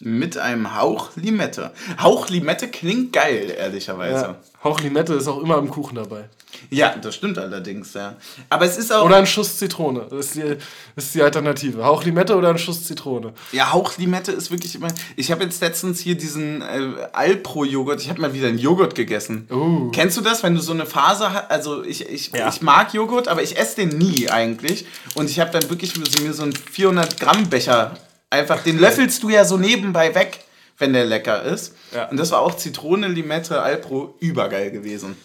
mit einem Hauch Limette. Hauch Limette klingt geil, ehrlicherweise. Ja. Hauch Limette ist auch immer im Kuchen dabei. Ja, das stimmt allerdings, ja. Aber es ist auch. Oder ein Schuss Zitrone. Das ist die, ist die Alternative. Hauch Limette oder ein Schuss Zitrone. Ja, Hauchlimette ist wirklich immer. Ich habe jetzt letztens hier diesen äh, Alpro-Joghurt. Ich habe mal wieder einen Joghurt gegessen. Uh. Kennst du das, wenn du so eine Phase hast? Also ich, ich, Ja. ich mag Joghurt, aber ich esse den nie eigentlich. Und ich habe dann wirklich mir so einen 400 Gramm Becher einfach. Den löffelst du ja so nebenbei weg, wenn der lecker ist. Ja. Und das war auch Zitrone, Limette, Alpro übergeil gewesen.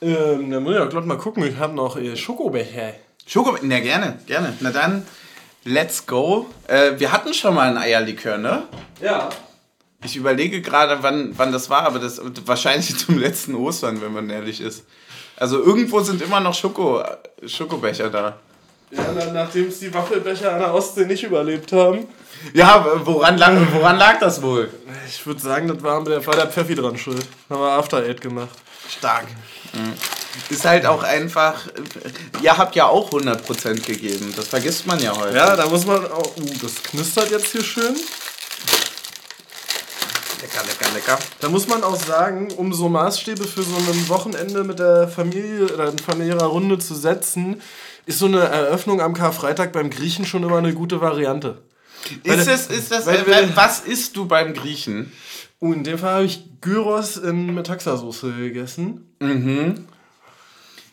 Ähm, dann muss ich auch gleich mal gucken. Ich habe noch äh, Schokobecher. Schoko, na gerne, gerne. Na dann, let's go. Äh, wir hatten schon mal ein Eierlikör, ne? Ja. Ich überlege gerade, wann, wann das war, aber das wahrscheinlich zum letzten Ostern, wenn man ehrlich ist. Also irgendwo sind immer noch Schoko, Schokobecher da. Ja, nachdem es die Waffelbecher an der Ostsee nicht überlebt haben. Ja, woran lag, woran lag das wohl? Ich würde sagen, das war, der, war der Pfeffi dran schuld. Haben wir After Eight gemacht. Stark. Mhm. Ist halt auch einfach. Ihr habt ja auch 100% gegeben. Das vergisst man ja heute. Ja, da muss man auch. Uh, das knistert jetzt hier schön. Lecker, lecker, lecker. Da muss man auch sagen, um so Maßstäbe für so ein Wochenende mit der Familie oder in familiärer Runde zu setzen, ist so eine Eröffnung am Karfreitag beim Griechen schon immer eine gute Variante. Ist das, ist das, weil, weil, was isst du beim Griechen? Uh, in dem Fall habe ich Gyros in Metaxa-Soße gegessen. Mhm.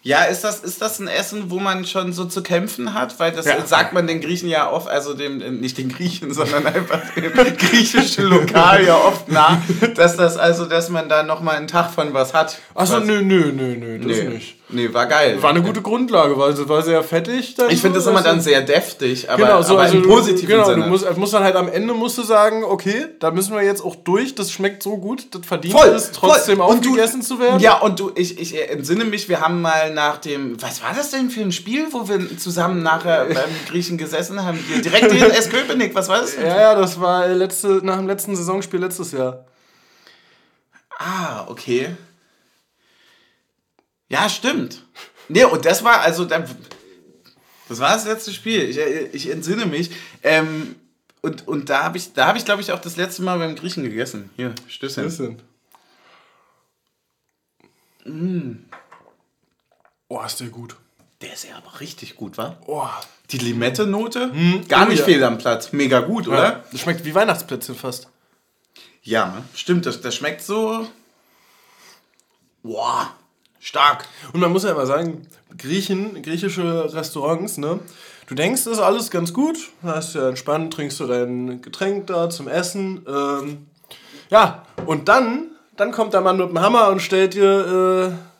Ja, ist das, ist das ein Essen, wo man schon so zu kämpfen hat? Weil das ja. sagt man den Griechen ja oft, also dem, nicht den Griechen, sondern einfach dem griechischen Lokal ja oft nach, dass das also, dass man da nochmal einen Tag von was hat. Achso, nö, nö, nö, nö, das nee. nicht. Nee, war geil. War eine gute Grundlage, weil es war sehr fettig. Ich finde das immer dann sehr deftig, aber, genau, so, aber also im positiven genau, Sinne. Du musst, musst dann halt am Ende musst du sagen, okay, da müssen wir jetzt auch durch, das schmeckt so gut, das verdient voll, es, trotzdem voll. aufgegessen zu werden. Ja, und du, ich, ich entsinne mich, wir haben mal nach dem, was war das denn für ein Spiel, wo wir zusammen nachher beim Griechen gesessen haben? Direkt in S. Köpenick, was war das denn? Ja, ja, das war letzte, nach dem letzten Saisonspiel letztes Jahr. Ah, okay. Ja, stimmt. Nee, und das war also dann. Das war das letzte Spiel. Ich, ich entsinne mich. Ähm, und, und da habe ich, da hab ich glaube ich, auch das letzte Mal beim Griechen gegessen. Hier, Stößchen. Stößchen. Mm. Oh, ist der gut. Der ist ja aber richtig gut, wa? Oh. Die Limette-Note, hm, gar nicht ja. fehl am Platz. Mega gut, oder? Ja. Das schmeckt wie Weihnachtsplätzchen fast. Ja, stimmt. Das, das schmeckt so. Boah. Stark. Und man muss ja immer sagen, Griechen, griechische Restaurants, ne? Du denkst, das ist alles ganz gut, hast ja entspannt, trinkst du dein Getränk da zum Essen. Ähm, ja, und dann, dann kommt der Mann mit dem Hammer und stellt dir äh,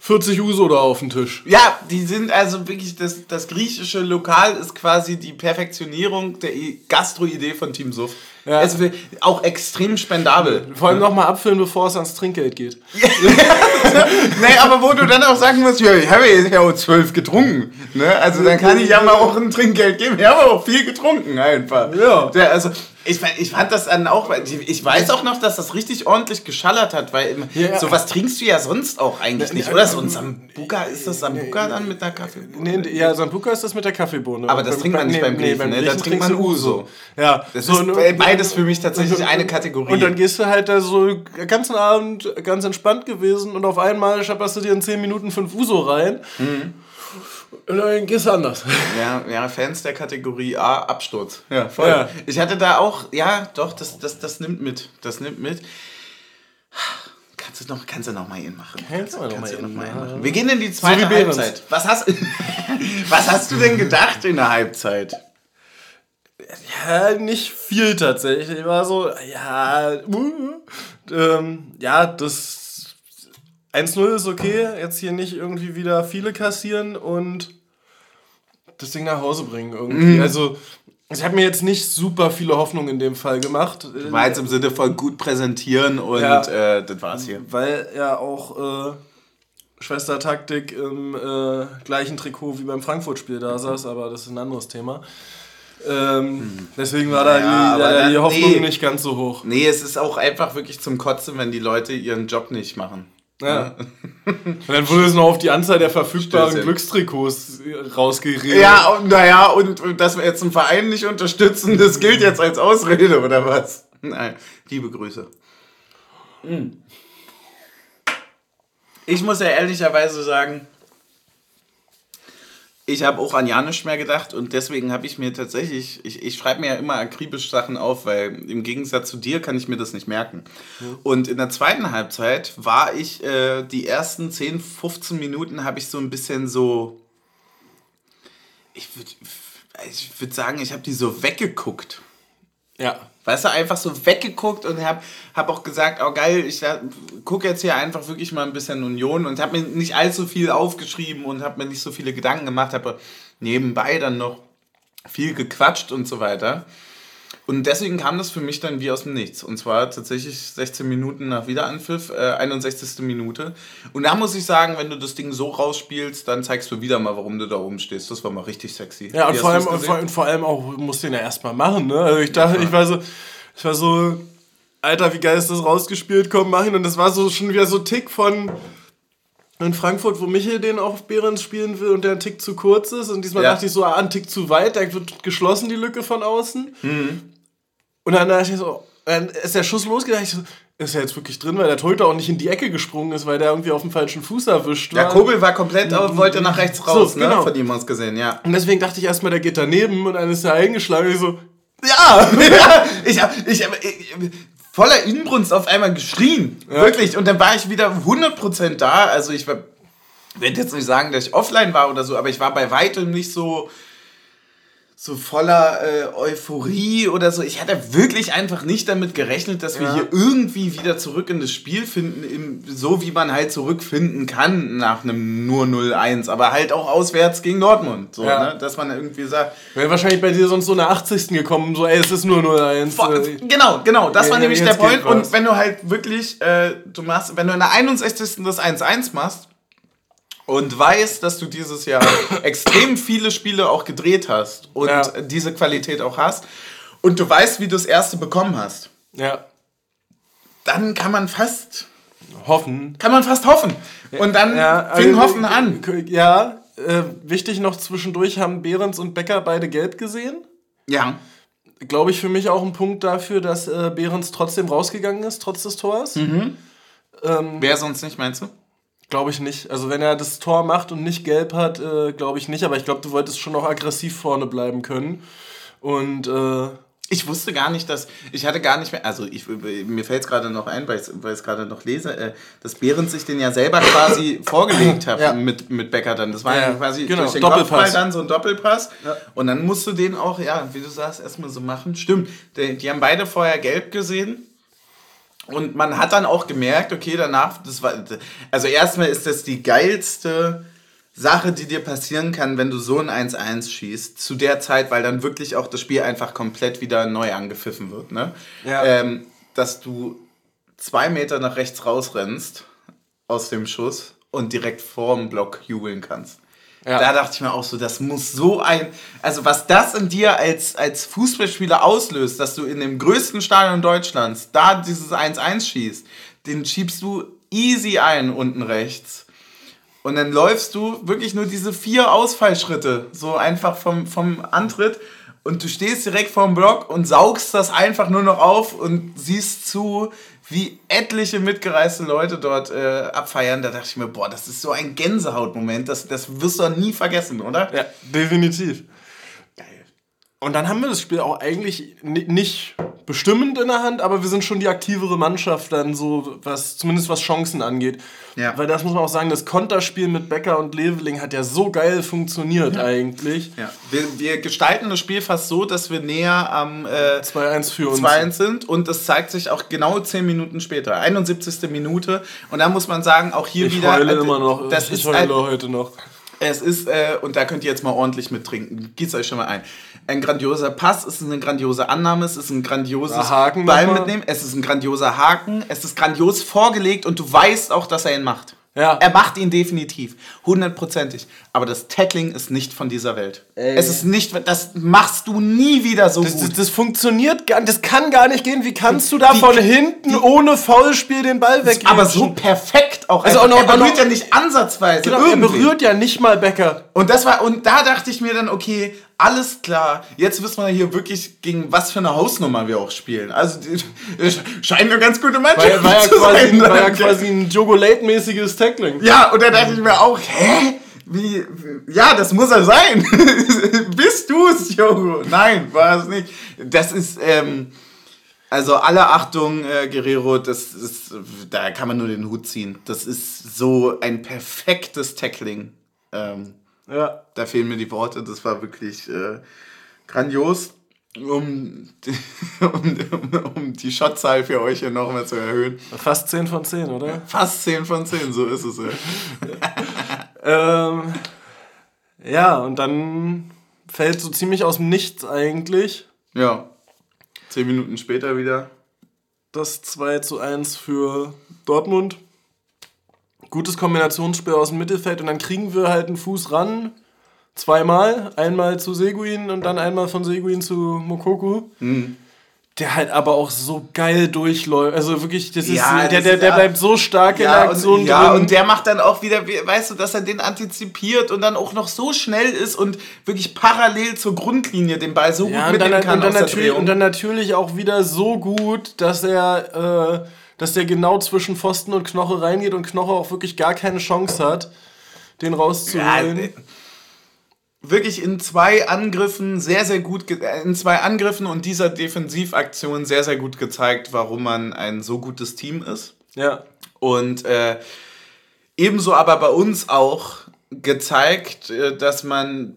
40 Uso da auf den Tisch. Ja, die sind also wirklich, das, das griechische Lokal ist quasi die Perfektionierung der Gastro-Idee von Team Suff. Ja. Ist auch extrem spendabel. Vor allem nochmal abfüllen, bevor es ans Trinkgeld geht. nee, aber wo du dann auch sagen musst, ja, ich habe ja auch zwölf getrunken. Ne? Also dann kann ich ja mal auch ein Trinkgeld geben. Ich habe auch viel getrunken einfach. Ja. Der, also ich, ich fand das dann auch, ich weiß auch noch, dass das richtig ordentlich geschallert hat, weil ja, sowas trinkst du ja sonst auch eigentlich nicht, oder? So ein Sambuka, ist das Sambuka dann mit der Kaffeebohne? Nee, ja, Sambuka ist das mit der Kaffeebohne. Aber das trinkt man nicht beim Griechen, nee, ne? Da trinkt man Uso. Ja. Das so, ist beides für mich tatsächlich eine Kategorie. Und dann gehst du halt da so den ganzen Abend ganz entspannt gewesen und auf einmal schapperst du dir in 10 Minuten 5 Uso rein. Mhm. Und dann gehst du anders. Ja, ja, Fans der Kategorie A, Absturz. Ja, voll. Ja. Ich hatte da auch, ja, doch, das, das, das nimmt mit. Das nimmt mit. Kannst du noch, kannst du noch mal ihn machen? Kannst, kannst, kannst du noch mal ihn machen. Wir gehen in die zweite so Halbzeit. Was hast, was hast du denn gedacht in der Halbzeit? Ja, nicht viel tatsächlich. Ich war so, ja, uh, ähm, ja, das 1-0 ist okay, jetzt hier nicht irgendwie wieder viele kassieren und das Ding nach Hause bringen irgendwie. Mhm. Also ich habe mir jetzt nicht super viele Hoffnungen in dem Fall gemacht. War jetzt im Sinne von gut präsentieren und ja, äh, das war's hier. Weil ja auch äh, Schwestertaktik im äh, gleichen Trikot wie beim Frankfurt-Spiel da saß, aber das ist ein anderes Thema. Ähm, hm. Deswegen war da ja, die, da die Hoffnung nee, nicht ganz so hoch. Nee, es ist auch einfach wirklich zum Kotzen, wenn die Leute ihren Job nicht machen. Ja. Und dann wurde es noch auf die Anzahl der verfügbaren Stößchen. Glückstrikots rausgeredet. Ja, und naja, und, und dass wir jetzt einen Verein nicht unterstützen, das gilt jetzt als Ausrede, oder was? Nein, liebe Grüße. Hm. Ich muss ja ehrlicherweise sagen, ich habe auch an Janisch mehr gedacht und deswegen habe ich mir tatsächlich, ich, ich schreibe mir ja immer akribisch Sachen auf, weil im Gegensatz zu dir kann ich mir das nicht merken. Mhm. Und in der zweiten Halbzeit war ich, äh, die ersten 10, 15 Minuten habe ich so ein bisschen so, ich würde ich würd sagen, ich habe die so weggeguckt. Ja. Weißt du, einfach so weggeguckt und habe hab auch gesagt, oh geil, ich gucke jetzt hier einfach wirklich mal ein bisschen Union und habe mir nicht allzu viel aufgeschrieben und habe mir nicht so viele Gedanken gemacht, habe nebenbei dann noch viel gequatscht und so weiter. Und deswegen kam das für mich dann wie aus dem Nichts. Und zwar tatsächlich 16 Minuten nach Wiederanpfiff, äh, 61. Minute. Und da muss ich sagen, wenn du das Ding so rausspielst, dann zeigst du wieder mal, warum du da oben stehst. Das war mal richtig sexy. Ja, und vor allem, und vor, und vor, allem auch, musst du den ja erstmal machen, ne? Also ich dachte, ja, ich war so, ich war so, Alter, wie geil ist das rausgespielt, komm, mach ihn. Und das war so schon wieder so Tick von in Frankfurt, wo Michel den auf Behrens spielen will und der ein Tick zu kurz ist. Und diesmal ja. dachte ich so, ah, ein Tick zu weit, da wird geschlossen, die Lücke von außen. Mhm. Und dann dachte ich so, dann ist der Schuss losgegangen. Ich so, ist er jetzt wirklich drin, weil der Torhüter auch nicht in die Ecke gesprungen ist, weil der irgendwie auf dem falschen Fuß erwischt war. Ja, Kobel war komplett, aber wollte nach rechts raus, so, ne? genau. ne? Von ihm aus gesehen, ja. Und deswegen dachte ich erstmal, der geht daneben und dann ist er eingeschlagen. Ich so, ja! ja ich, ich, ich, voller Inbrunst auf einmal geschrien. Ja. Wirklich. Und dann war ich wieder 100% da. Also ich werde jetzt nicht sagen, dass ich offline war oder so, aber ich war bei weitem nicht so so voller äh, Euphorie oder so. Ich hatte wirklich einfach nicht damit gerechnet, dass wir ja. hier irgendwie wieder zurück in das Spiel finden, im, so wie man halt zurückfinden kann nach einem nur 0-1, aber halt auch auswärts gegen Dortmund. So, ja. ne? Dass man irgendwie sagt. Wäre wahrscheinlich bei dir sonst so eine 80. gekommen, so ey, es ist nur 0-1. Äh, genau, genau, das ja, war nämlich der Point. Und wenn du halt wirklich, äh, du machst, wenn du in der 61. das 1-1 machst, und weißt, dass du dieses Jahr extrem viele Spiele auch gedreht hast und ja. diese Qualität auch hast und du weißt, wie du das erste bekommen hast. Ja. Dann kann man fast hoffen. Kann man fast hoffen. Und dann ja, fing also, Hoffen an. Ja, äh, wichtig noch zwischendurch haben Behrens und Becker beide gelb gesehen. Ja. Glaube ich für mich auch ein Punkt dafür, dass äh, Behrens trotzdem rausgegangen ist, trotz des Tors. Mhm. Ähm, Wer sonst nicht, meinst du? Glaube ich nicht. Also wenn er das Tor macht und nicht gelb hat, äh, glaube ich nicht. Aber ich glaube, du wolltest schon noch aggressiv vorne bleiben können. Und äh, ich wusste gar nicht, dass ich hatte gar nicht mehr, also ich, mir fällt es gerade noch ein, weil ich es gerade noch lese, äh, dass Behrens sich den ja selber quasi vorgelegt hat ja. mit, mit Becker dann. Das war ja, ja quasi genau. durch den Doppelpass. Kopfball dann so ein Doppelpass. Ja. Und dann musst du den auch, ja, wie du sagst, erstmal so machen. Stimmt, die, die haben beide vorher gelb gesehen. Und man hat dann auch gemerkt, okay, danach, das war, also erstmal ist das die geilste Sache, die dir passieren kann, wenn du so ein 1-1 schießt, zu der Zeit, weil dann wirklich auch das Spiel einfach komplett wieder neu angepfiffen wird, ne? Ja. Ähm, dass du zwei Meter nach rechts rausrennst aus dem Schuss und direkt vorm Block jubeln kannst. Ja. Da dachte ich mir auch so, das muss so ein, also was das in dir als, als Fußballspieler auslöst, dass du in dem größten Stadion Deutschlands da dieses 1-1 schießt, den schiebst du easy ein unten rechts. Und dann läufst du wirklich nur diese vier Ausfallschritte, so einfach vom, vom Antritt. Und du stehst direkt vorm Block und saugst das einfach nur noch auf und siehst zu, wie etliche mitgereiste Leute dort äh, abfeiern, da dachte ich mir, boah, das ist so ein Gänsehautmoment, das, das wirst du nie vergessen, oder? Ja, definitiv. Und dann haben wir das Spiel auch eigentlich nicht bestimmend in der Hand, aber wir sind schon die aktivere Mannschaft dann so, was zumindest was Chancen angeht. Ja. Weil das muss man auch sagen, das Konterspiel mit Becker und Leveling hat ja so geil funktioniert ja. eigentlich. Ja. Wir, wir, gestalten das Spiel fast so, dass wir näher am äh, 2-1 für uns 2-1 sind und das zeigt sich auch genau 10 Minuten später, 71. Minute und da muss man sagen, auch hier ich wieder heule äh, immer noch. Das ich ist heule ein, heute noch. Es ist, äh, und da könnt ihr jetzt mal ordentlich mittrinken. Geht's euch schon mal ein. Ein grandioser Pass, es ist eine grandiose Annahme, es ist ein grandioses Haken Ball mitnehmen, es ist ein grandioser Haken, es ist grandios vorgelegt und du weißt auch, dass er ihn macht. Ja. Er macht ihn definitiv. Hundertprozentig. Aber das Tackling ist nicht von dieser Welt. Ey. Es ist nicht, das machst du nie wieder so das, gut. Das, das, funktioniert gar das kann gar nicht gehen. Wie kannst du da die, von hinten die, ohne Foulspiel den Ball weggeben? Aber so perfekt auch. Also auch noch, er berührt noch, ja nicht ansatzweise. Genau, er berührt ja nicht mal Becker. Und das war, und da dachte ich mir dann, okay, alles klar. Jetzt wissen wir hier wirklich, gegen was für eine Hausnummer wir auch spielen. Also, die, scheint eine ganz gute Mannschaft war, war ja zu quasi, sein. War ja quasi ein Jogo-Late-mäßiges Tackling. Ja, und da dachte ich mir auch, hä? Wie, ja, das muss er sein. Bist du es, Jogo? Nein, war es nicht. Das ist, ähm, also alle Achtung, äh, Guerrero, das ist, da kann man nur den Hut ziehen. Das ist so ein perfektes Tackling. Ähm, ja. Da fehlen mir die Worte, das war wirklich äh, grandios. Um, um, um, um die Shotzahl für euch hier nochmal zu erhöhen. Fast 10 von 10, oder? Fast 10 von 10, so ist es ja. ähm, ja, und dann fällt so ziemlich aus dem Nichts eigentlich. Ja. Zehn Minuten später wieder. Das 2 zu 1 für Dortmund. Gutes Kombinationsspiel aus dem Mittelfeld und dann kriegen wir halt einen Fuß ran. Zweimal. Einmal zu Seguin und dann einmal von Seguin zu Mokoku. Mhm der halt aber auch so geil durchläuft. Also wirklich, das ist, ja, der, der, der bleibt so stark ja, in der Aktion und, ja, drin. und der macht dann auch wieder, weißt du, dass er den antizipiert und dann auch noch so schnell ist und wirklich parallel zur Grundlinie den Ball so ja, gut mitnehmen kann. Und dann, natürlich, und dann natürlich auch wieder so gut, dass er, äh, dass der genau zwischen Pfosten und Knoche reingeht und Knoche auch wirklich gar keine Chance hat, den rauszuholen. Ja, wirklich in zwei Angriffen sehr, sehr gut, äh, in zwei Angriffen und dieser Defensivaktion sehr, sehr gut gezeigt, warum man ein so gutes Team ist. Ja. Und äh, ebenso aber bei uns auch gezeigt, äh, dass man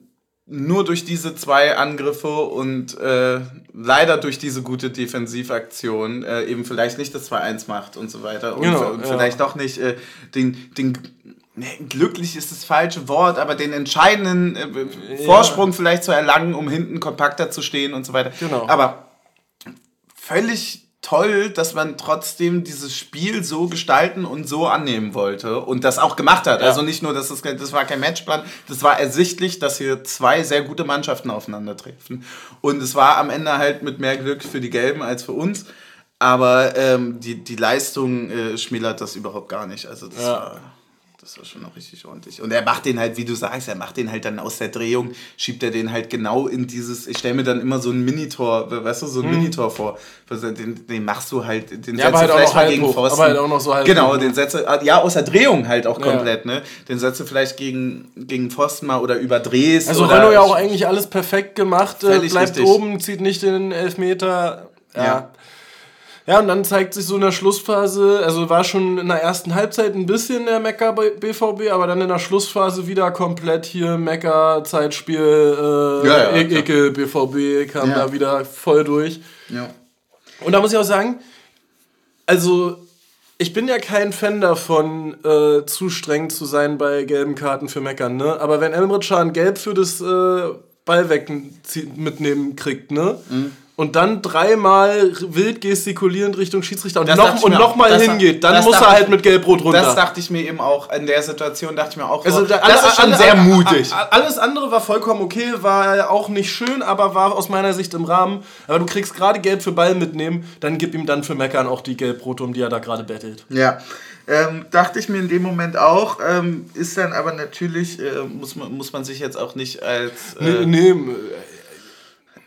nur durch diese zwei Angriffe und äh, leider durch diese gute Defensivaktion äh, eben vielleicht nicht das 2-1 macht und so weiter. Und, genau, und vielleicht ja. doch nicht äh, den, den nee, glücklich ist das falsche Wort, aber den entscheidenden äh, Vorsprung ja. vielleicht zu erlangen, um hinten kompakter zu stehen und so weiter. Genau. Aber völlig toll, dass man trotzdem dieses Spiel so gestalten und so annehmen wollte und das auch gemacht hat. Ja. Also nicht nur, dass das, das war kein Matchplan, das war ersichtlich, dass hier zwei sehr gute Mannschaften aufeinandertreffen. Und es war am Ende halt mit mehr Glück für die Gelben als für uns. Aber ähm, die, die Leistung äh, schmälert das überhaupt gar nicht. Also das ja. war das war schon noch richtig ordentlich. Und er macht den halt, wie du sagst, er macht den halt dann aus der Drehung, schiebt er den halt genau in dieses, ich stelle mir dann immer so ein Minitor, weißt du, so ein hm. Minitor vor. Den, den machst du halt, den ja, setzt halt du vielleicht mal gegen hoch, Pfosten. Halt auch noch so halb genau, den setzt du, ja, aus der Drehung halt auch komplett, ja. ne? Den setzt du vielleicht gegen, gegen Pfosten mal oder überdrehst. Also Renault ja auch eigentlich alles perfekt gemacht, äh, bleibt richtig. oben, zieht nicht den Elfmeter. ja. ja. Ja, und dann zeigt sich so in der Schlussphase, also war schon in der ersten Halbzeit ein bisschen der Mecker BVB, aber dann in der Schlussphase wieder komplett hier Mecker, Zeitspiel, äh, ja, ja, e Ekel, BVB kam da wieder voll durch. Ja. Und da muss ich auch sagen, also ich bin ja kein Fan davon, äh, zu streng zu sein bei gelben Karten für Meckern, ne? Aber wenn Emre Can gelb für das äh, Ball weg mitnehmen kriegt, ne? Mhm und dann dreimal wild gestikulierend Richtung Schiedsrichter und, noch, und nochmal hingeht, dann muss er halt mit Gelb-Rot runter. Das dachte ich mir eben auch, in der Situation dachte ich mir auch, also, das alle, ist schon alle, sehr mutig. Alles andere war vollkommen okay, war auch nicht schön, aber war aus meiner Sicht im Rahmen. Aber du kriegst gerade Gelb für Ball mitnehmen, dann gib ihm dann für Meckern auch die Gelb-Rote, um die er da gerade bettelt. Ja. Ähm, dachte ich mir in dem Moment auch, ähm, ist dann aber natürlich, äh, muss, man, muss man sich jetzt auch nicht als... Äh, nee, nee.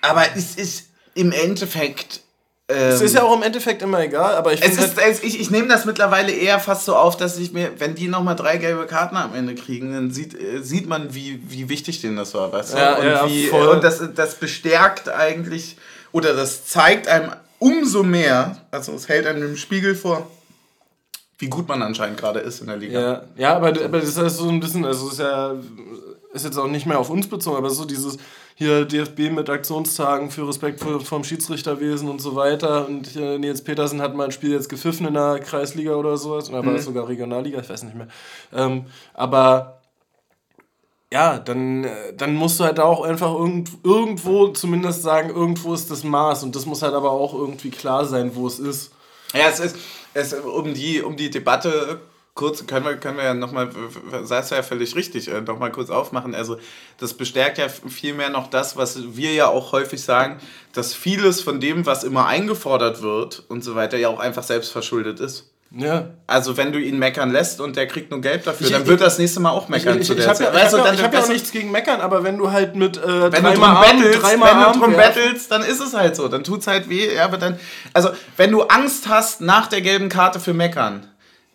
Aber es ist im Endeffekt. es ist ja ähm, auch im Endeffekt immer egal, aber ich es ist, halt es, ich, ich nehme das mittlerweile eher fast so auf, dass ich mir, wenn die nochmal drei gelbe Karten am Ende kriegen, dann sieht, äh, sieht man, wie, wie wichtig denen das war, weißt du? Ja, und ja, wie, voll. und das, das bestärkt eigentlich, oder das zeigt einem umso mehr, also es hält einem im Spiegel vor, wie gut man anscheinend gerade ist in der Liga. Ja, ja aber, aber das ist so ein bisschen, also ist ja, ist jetzt auch nicht mehr auf uns bezogen, aber so dieses hier DFB mit Aktionstagen für Respekt vor, vom Schiedsrichterwesen und so weiter. Und äh, Nils Petersen hat mal ein Spiel jetzt gepfiffen in der Kreisliga oder sowas. Oder war das mhm. sogar Regionalliga? Ich weiß nicht mehr. Ähm, aber ja, dann, äh, dann musst du halt auch einfach irgend, irgendwo zumindest sagen, irgendwo ist das Maß. Und das muss halt aber auch irgendwie klar sein, wo es ist. Ja, es ist, es, um, die, um die Debatte kurz, können wir, können wir ja nochmal, sagst du ja völlig richtig, äh, nochmal kurz aufmachen. Also, das bestärkt ja vielmehr noch das, was wir ja auch häufig sagen, dass vieles von dem, was immer eingefordert wird und so weiter, ja auch einfach selbst verschuldet ist. Ja. Also wenn du ihn meckern lässt und der kriegt nur Geld dafür, ich, dann wird das nächste Mal auch meckern ich, ich, zu der ich Zeit. Ja, ich habe ja, hab ja auch nichts gegen meckern, aber wenn du halt mit äh, wenn du drum bettelst, wenn du drum bettelst, dann ist es halt so. Dann tut's halt weh. Aber dann, also wenn du Angst hast nach der gelben Karte für meckern,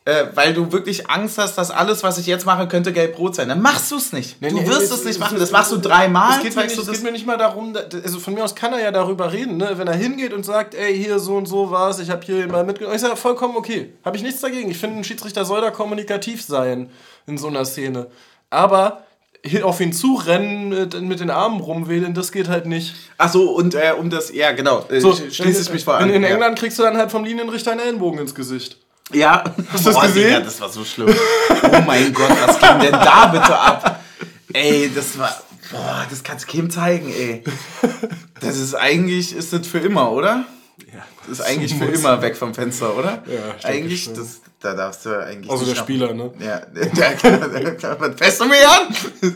äh, weil du wirklich Angst hast, dass alles, was ich jetzt mache, könnte gelb-rot sein. Dann machst du es nicht. Nee, du nee, wirst es nicht machen. Das machst du dreimal. Es geht, mir nicht, es geht mir nicht mal darum, also von mir aus kann er ja darüber reden, ne? wenn er hingeht und sagt, ey, hier so und so war es, ich habe hier mal mitgenommen. Ich sage, vollkommen okay. Habe ich nichts dagegen. Ich finde, ein Schiedsrichter soll da kommunikativ sein in so einer Szene. Aber auf ihn zurennen, mit, mit den Armen rumwählen, das geht halt nicht. Ach so, und äh, um das, ja genau, äh, so, schließe ich mich vor an. In, in. England kriegst du dann halt vom Linienrichter einen Ellenbogen ins Gesicht. Ja. Hast du das gesehen? Digga, das war so schlimm. Oh mein Gott, was ging denn da bitte ab? Ey, das war. Boah, das kannst du keinem zeigen, ey. Das ist eigentlich, ist das für immer, oder? Ja, das ist eigentlich für immer weg vom Fenster, oder? Ja, eigentlich, das, da darfst du eigentlich. Also der Spieler, ne? Ja, der, der, fest um mich an.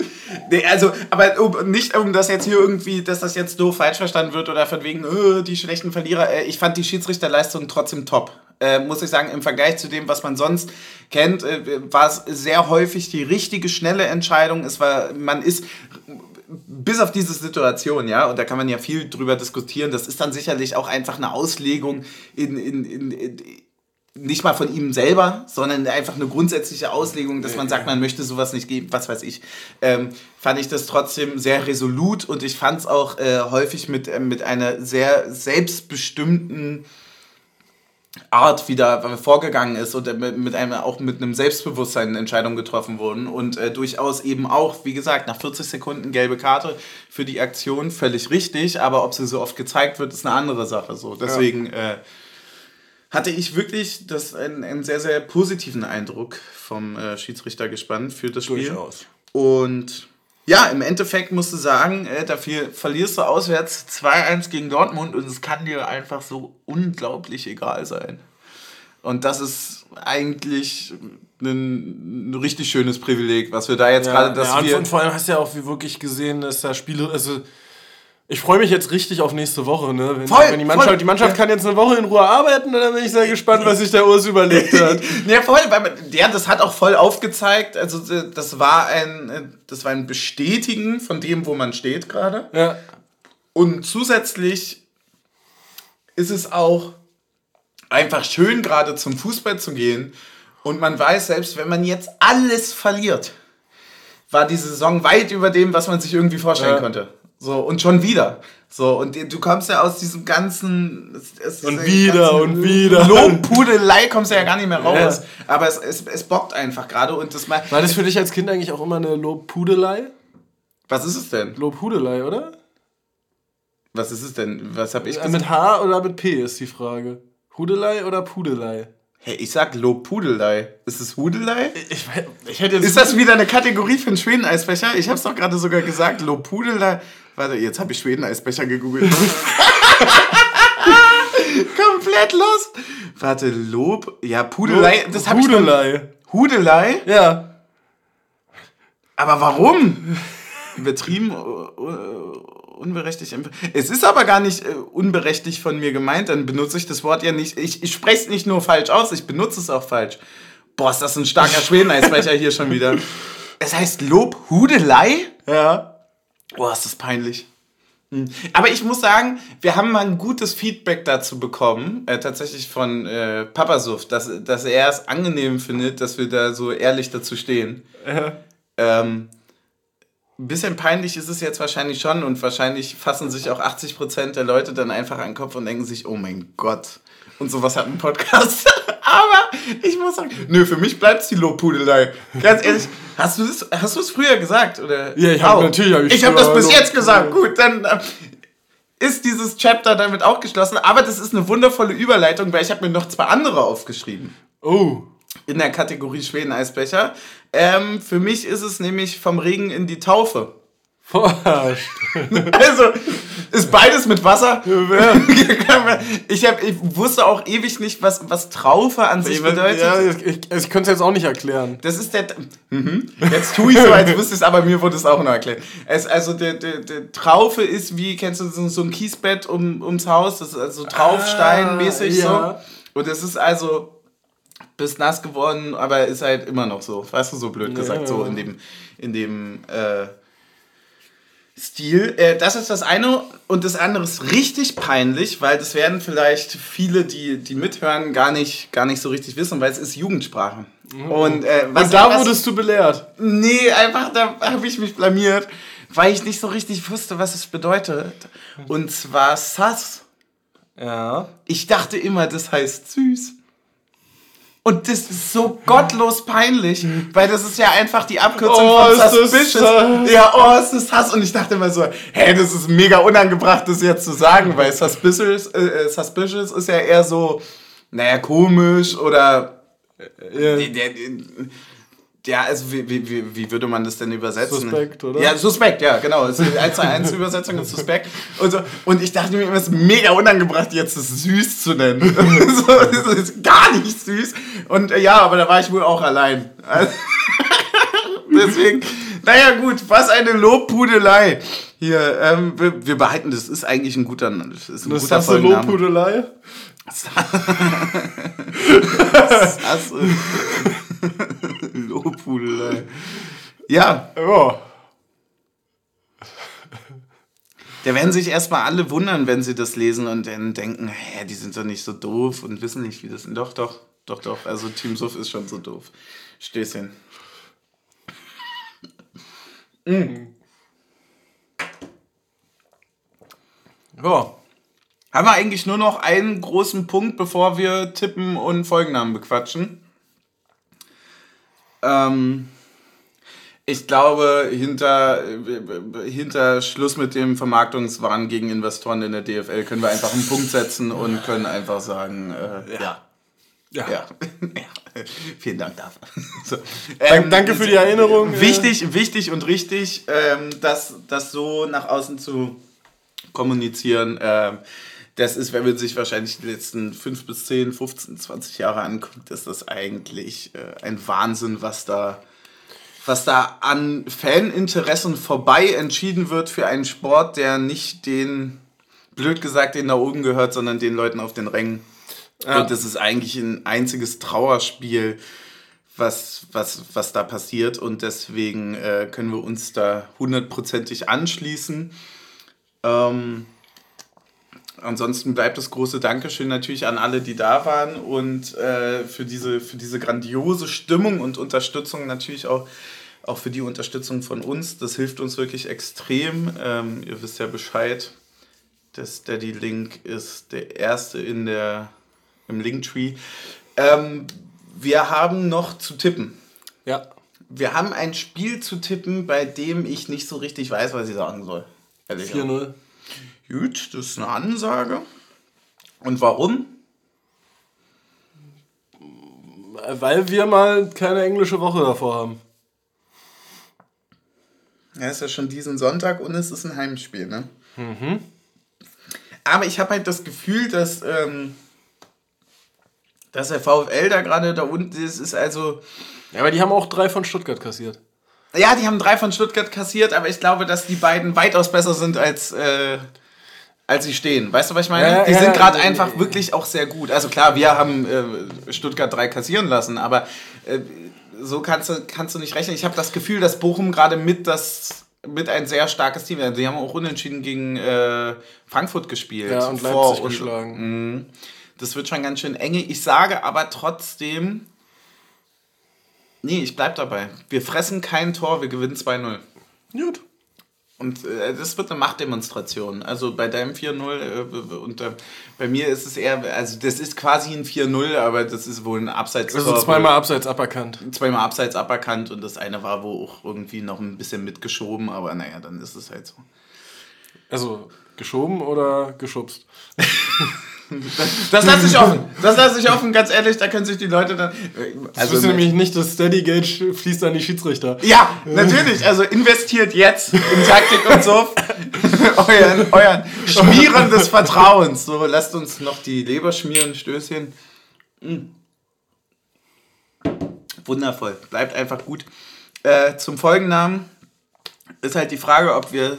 nee, also, aber um, nicht um das jetzt hier irgendwie, dass das jetzt doof falsch verstanden wird oder von wegen, oh, die schlechten Verlierer. Äh, ich fand die Schiedsrichterleistung trotzdem top. Äh, muss ich sagen, im Vergleich zu dem, was man sonst kennt, äh, war es sehr häufig die richtige, schnelle Entscheidung. Es war, man ist bis auf diese Situation, ja, und da kann man ja viel drüber diskutieren, das ist dann sicherlich auch einfach eine Auslegung in, in, in, in nicht mal von ihm selber, sondern einfach eine grundsätzliche Auslegung, dass man sagt, man möchte sowas nicht geben, was weiß ich, ähm, fand ich das trotzdem sehr resolut und ich fand es auch äh, häufig mit, äh, mit einer sehr selbstbestimmten Art wieder vorgegangen ist und mit einem auch mit einem Selbstbewusstsein Entscheidungen getroffen wurden und äh, durchaus eben auch, wie gesagt, nach 40 Sekunden gelbe Karte für die Aktion völlig richtig, aber ob sie so oft gezeigt wird, ist eine andere Sache. So deswegen ja. äh, hatte ich wirklich das einen, einen sehr sehr positiven Eindruck vom äh, Schiedsrichter gespannt für das Spiel durchaus. und ja, im Endeffekt musst du sagen, äh, dafür verlierst du auswärts 2-1 gegen Dortmund und es kann dir einfach so unglaublich egal sein. Und das ist eigentlich ein, ein richtig schönes Privileg, was wir da jetzt ja, gerade, dass ja, wir... Und vor allem hast du ja auch wie wirklich gesehen, dass da Spiele, also ich freue mich jetzt richtig auf nächste Woche, ne? Wenn, voll, wenn die Mannschaft, voll. die Mannschaft kann jetzt eine Woche in Ruhe arbeiten, dann bin ich sehr gespannt, was sich der Urs überlegt hat. ja, voll, weil ja, das hat auch voll aufgezeigt. Also das war ein, das war ein Bestätigen von dem, wo man steht gerade. Ja. Und zusätzlich ist es auch einfach schön, gerade zum Fußball zu gehen. Und man weiß, selbst wenn man jetzt alles verliert, war die Saison weit über dem, was man sich irgendwie vorstellen ja. konnte. So, und schon wieder. So, und du kommst ja aus diesem ganzen. Es, und wieder und wieder. Lobpudelei kommst du ja gar nicht mehr raus. Ja. Aber es, es, es bockt einfach gerade. und das mal. War das für dich als Kind eigentlich auch immer eine Lobpudelei? Was ist es denn? Lobhudelei, oder? Was ist es denn? Was habe ich gesagt? Mit H oder mit P ist die Frage. Hudelei oder Pudelei? Hey, ich sag Lobpudelei. Ist es Hudelei? Ich, ich hätte jetzt ist das wieder eine Kategorie für einen Schweden-Eisbecher? Ich hab's doch gerade sogar gesagt. Lobpudelei. Warte, jetzt habe ich Schweden-Eisbecher gegoogelt. Komplett los. Warte, Lob. Ja, Pudelei. Das habe ich. Hudelei. Hudelei? Ja. Aber warum? Übertrieben, äh, unberechtigt. Es ist aber gar nicht äh, unberechtigt von mir gemeint, dann benutze ich das Wort ja nicht. Ich, ich spreche es nicht nur falsch aus, ich benutze es auch falsch. Boah, ist das ein starker Schweden-Eisbecher hier schon wieder. Es heißt Lobhudelei? Ja. Boah, ist das peinlich. Hm. Aber ich muss sagen, wir haben mal ein gutes Feedback dazu bekommen, äh, tatsächlich von äh, Papasuff, dass, dass er es angenehm findet, dass wir da so ehrlich dazu stehen. Ja. Ähm, ein bisschen peinlich ist es jetzt wahrscheinlich schon und wahrscheinlich fassen sich auch 80% der Leute dann einfach an den Kopf und denken sich, oh mein Gott. Und sowas hat ein Podcast. Aber ich muss sagen, nö, für mich bleibt es die Lobpudelei. Ganz ehrlich, hast du es hast früher gesagt? Oder? Ja, ich habe natürlich hab ich Ich habe das bis jetzt gesagt. Gut, dann äh, ist dieses Chapter damit auch geschlossen. Aber das ist eine wundervolle Überleitung, weil ich habe mir noch zwei andere aufgeschrieben. Oh in der Kategorie Schweden-Eisbecher. Ähm, für mich ist es nämlich vom Regen in die Taufe. also ist beides mit Wasser. ich, hab, ich wusste auch ewig nicht, was, was Traufe an sich bedeutet. Ja, ich, ich, ich könnte es jetzt auch nicht erklären. Das ist der. Mhm. Jetzt tue ich so, als wüsste es, aber mir wurde es auch noch erklärt. Es, also der, der, der Traufe ist wie, kennst du so, so ein Kiesbett um, ums Haus? Das ist also Traufsteinmäßig ah, ja. so. Und es ist also bist nass geworden, aber ist halt immer noch so. Weißt du, so blöd gesagt, ja. so in dem, in dem äh, Stil. Äh, das ist das eine. Und das andere ist richtig peinlich, weil das werden vielleicht viele, die, die mithören, gar nicht, gar nicht so richtig wissen, weil es ist Jugendsprache. Mhm. Und, äh, was, Und da was, wurdest du belehrt? Nee, einfach, da habe ich mich blamiert, weil ich nicht so richtig wusste, was es bedeutet. Und zwar Sass. Ja. Ich dachte immer, das heißt süß. Und das ist so gottlos peinlich, weil das ist ja einfach die Abkürzung oh, von Suspicious. Ja, oh, ist das Hass. Und ich dachte immer so, hä, das ist mega unangebracht, das jetzt zu sagen, weil Suspicious, äh, äh Suspicious ist ja eher so, naja, komisch oder. Ja. Ja, also wie, wie, wie würde man das denn übersetzen? Suspekt, oder? Ja, suspekt, ja, genau. Es ist 1 zu 1 Übersetzung ist suspekt. Und, so. und ich dachte mir immer, es ist mega unangebracht, jetzt das süß zu nennen. so, das ist gar nicht süß. Und äh, ja, aber da war ich wohl auch allein. Deswegen, naja gut, was eine Lobpudelei. Hier, ähm, wir, wir, behalten, das ist eigentlich ein guter Name. Das ist ein das guter hast du Lobpudelei? Sasse. Lobpudelei. Ja. Ja. Da werden sich erstmal alle wundern, wenn sie das lesen und dann denken, hä, die sind doch nicht so doof und wissen nicht, wie das ist. Doch, doch, doch, doch. Also Team Suff ist schon so doof. Stößchen. Mhm. Ja. Haben wir eigentlich nur noch einen großen Punkt, bevor wir tippen und Folgennamen bequatschen? Ähm, ich glaube, hinter, hinter Schluss mit dem Vermarktungswahn gegen Investoren in der DFL können wir einfach einen Punkt setzen und können einfach sagen, äh, ja. ja. ja. ja. Vielen Dank dafür. So. Ähm, Danke für die Erinnerung. Wichtig, wichtig und richtig, ähm, das, das so nach außen zu kommunizieren. Ähm, das ist, wenn man sich wahrscheinlich die letzten 5 bis 10, 15, 20 Jahre anguckt, ist das eigentlich äh, ein Wahnsinn, was da, was da an Faninteressen vorbei entschieden wird für einen Sport, der nicht den, blöd gesagt, den da oben gehört, sondern den Leuten auf den Rängen. Ja. Und das ist eigentlich ein einziges Trauerspiel, was, was, was da passiert. Und deswegen äh, können wir uns da hundertprozentig anschließen. Ähm, ansonsten bleibt das große Dankeschön natürlich an alle, die da waren und äh, für, diese, für diese grandiose Stimmung und Unterstützung natürlich auch, auch für die Unterstützung von uns. Das hilft uns wirklich extrem. Ähm, ihr wisst ja Bescheid. Der Steady Link ist der erste in der, im Linktree. Ähm, wir haben noch zu tippen. Ja. Wir haben ein Spiel zu tippen, bei dem ich nicht so richtig weiß, was ich sagen soll. 4-0. Gut, das ist eine Ansage. Und warum? Weil wir mal keine englische Woche davor haben. Ja, ist ja schon diesen Sonntag und es ist ein Heimspiel, ne? Mhm. Aber ich habe halt das Gefühl, dass, ähm, dass der VfL da gerade da unten ist, ist also. Ja, aber die haben auch drei von Stuttgart kassiert. Ja, die haben drei von Stuttgart kassiert, aber ich glaube, dass die beiden weitaus besser sind als. Äh, als sie stehen. Weißt du, was ich meine? Ja, die ja, sind gerade ja, einfach wirklich auch sehr gut. Also klar, wir haben äh, Stuttgart 3 kassieren lassen, aber äh, so kannst du, kannst du nicht rechnen. Ich habe das Gefühl, dass Bochum gerade mit das mit ein sehr starkes Team. Sie haben auch unentschieden gegen äh, Frankfurt gespielt. Ja, und Leipzig und, geschlagen. Mh, das wird schon ganz schön enge. Ich sage aber trotzdem, nee, ich bleib dabei. Wir fressen kein Tor, wir gewinnen 2-0. Gut. Und äh, das wird eine Machtdemonstration. Also bei deinem 4-0 äh, und äh, bei mir ist es eher, also das ist quasi ein 4-0, aber das ist wohl ein Abseits. Also zweimal Abseits aberkannt. Zweimal Abseits aberkannt und das eine war wo auch irgendwie noch ein bisschen mitgeschoben, aber naja, dann ist es halt so. Also geschoben oder geschubst? Das lasse ich offen. Das lasse ich offen, ganz ehrlich, da können sich die Leute dann. Also das nämlich nicht, das Steady Gage fließt an die Schiedsrichter. Ja, natürlich. Also investiert jetzt in Taktik und so euren, euren Schmieren des Vertrauens. So, lasst uns noch die Leber schmieren, Stößchen. Mhm. Wundervoll. Bleibt einfach gut. Äh, zum Folgennamen ist halt die Frage, ob wir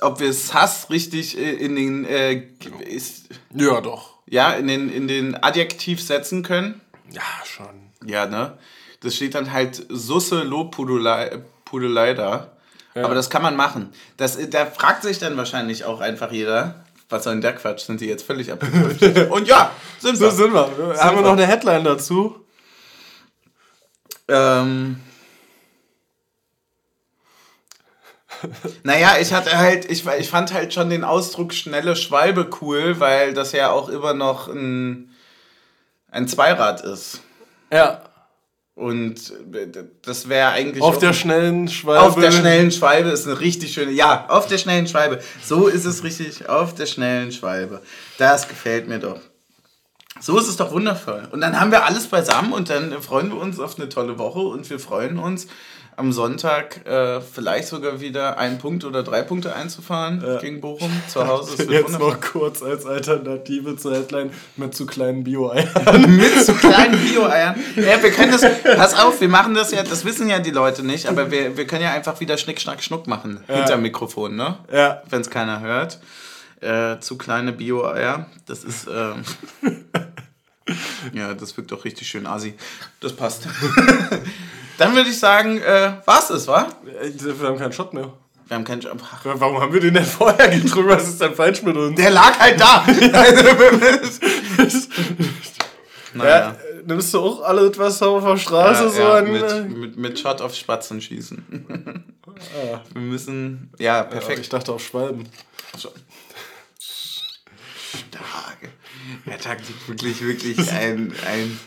ob wir Sass richtig äh, in den äh, ist, ja doch ja in den in den Adjektiv setzen können. Ja schon. Ja ne, das steht dann halt Susse Lobpudelei da. Ja. Aber das kann man machen. Das, da fragt sich dann wahrscheinlich auch einfach jeder, was soll denn der Quatsch? Sind die jetzt völlig abgedriftet? Und ja, sind wir. So sind wir. Sind Haben wir noch eine Headline dazu? Ähm, naja, ich hatte halt, ich, ich fand halt schon den Ausdruck schnelle Schwalbe cool, weil das ja auch immer noch ein, ein Zweirad ist. Ja. Und das wäre eigentlich. Auf der schnellen Schwalbe. Auf der schnellen Schwalbe ist eine richtig schöne. Ja, auf der schnellen Schwalbe. So ist es richtig. Auf der schnellen Schwalbe. Das gefällt mir doch. So ist es doch wundervoll. Und dann haben wir alles beisammen und dann freuen wir uns auf eine tolle Woche und wir freuen uns am Sonntag äh, vielleicht sogar wieder einen Punkt oder drei Punkte einzufahren ja. gegen Bochum zu Hause. Das Jetzt wundervoll. noch kurz als Alternative zur Headline mit zu kleinen Bio-Eiern. mit zu kleinen Bio-Eiern? Ja, wir können das, pass auf, wir machen das ja, das wissen ja die Leute nicht, aber wir, wir können ja einfach wieder Schnick, Schnack, Schnuck machen ja. hinter Mikrofon, ne? Ja. Wenn es keiner hört. Äh, zu kleine Bio-Eier, das ist... Ähm, ja, das wirkt doch richtig schön assi. Das passt. Dann würde ich sagen, äh, was ist, wa? Wir haben keinen Shot mehr. Wir haben keinen Shot. Warum haben wir den denn vorher getrunken? Was ist denn falsch mit uns? Der lag halt da. naja. Ja, nimmst du auch alles was auf der Straße ja, so ja, an? Mit, äh? mit, mit Shot auf Spatzen schießen. ah. Wir müssen. Ja, perfekt. ich dachte auf Schwalben. Stark. Der Taktik wirklich, wirklich ein, ein,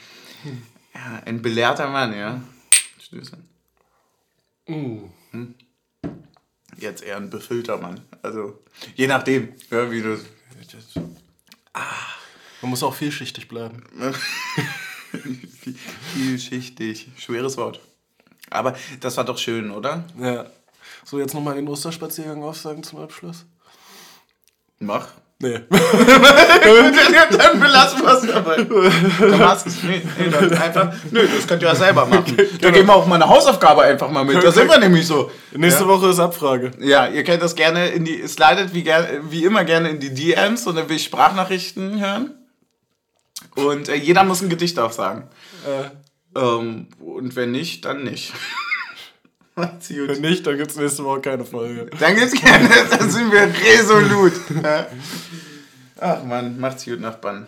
ja, ein belehrter Mann, ja. Stöße. Mm. Hm? Jetzt eher ein befüllter Mann. Also, je nachdem, ja, wie du. Ah. Man muss auch vielschichtig bleiben. vielschichtig. Schweres Wort. Aber das war doch schön, oder? Ja. So, jetzt nochmal den Osterspaziergang aufsagen zum Abschluss. Mach. Nee. dann belassen wir es dabei. Du es. Nee, nee, dann einfach. Nö, das könnt ihr ja selber machen. Genau. Da geben wir auch mal eine Hausaufgabe einfach mal mit. Da sind wir nämlich so. Nächste ja? Woche ist Abfrage. Ja, ihr könnt das gerne in die. Slidet wie, wie immer gerne in die DMs und dann will ich Sprachnachrichten hören. Und äh, jeder muss ein Gedicht aufsagen. Äh. Ähm, und wenn nicht, dann nicht. Macht's gut. Wenn nicht, dann gibt es nächste Woche keine Folge. Dann gibt's keine, dann sind wir resolut. Ach man, macht's gut, Nachbarn.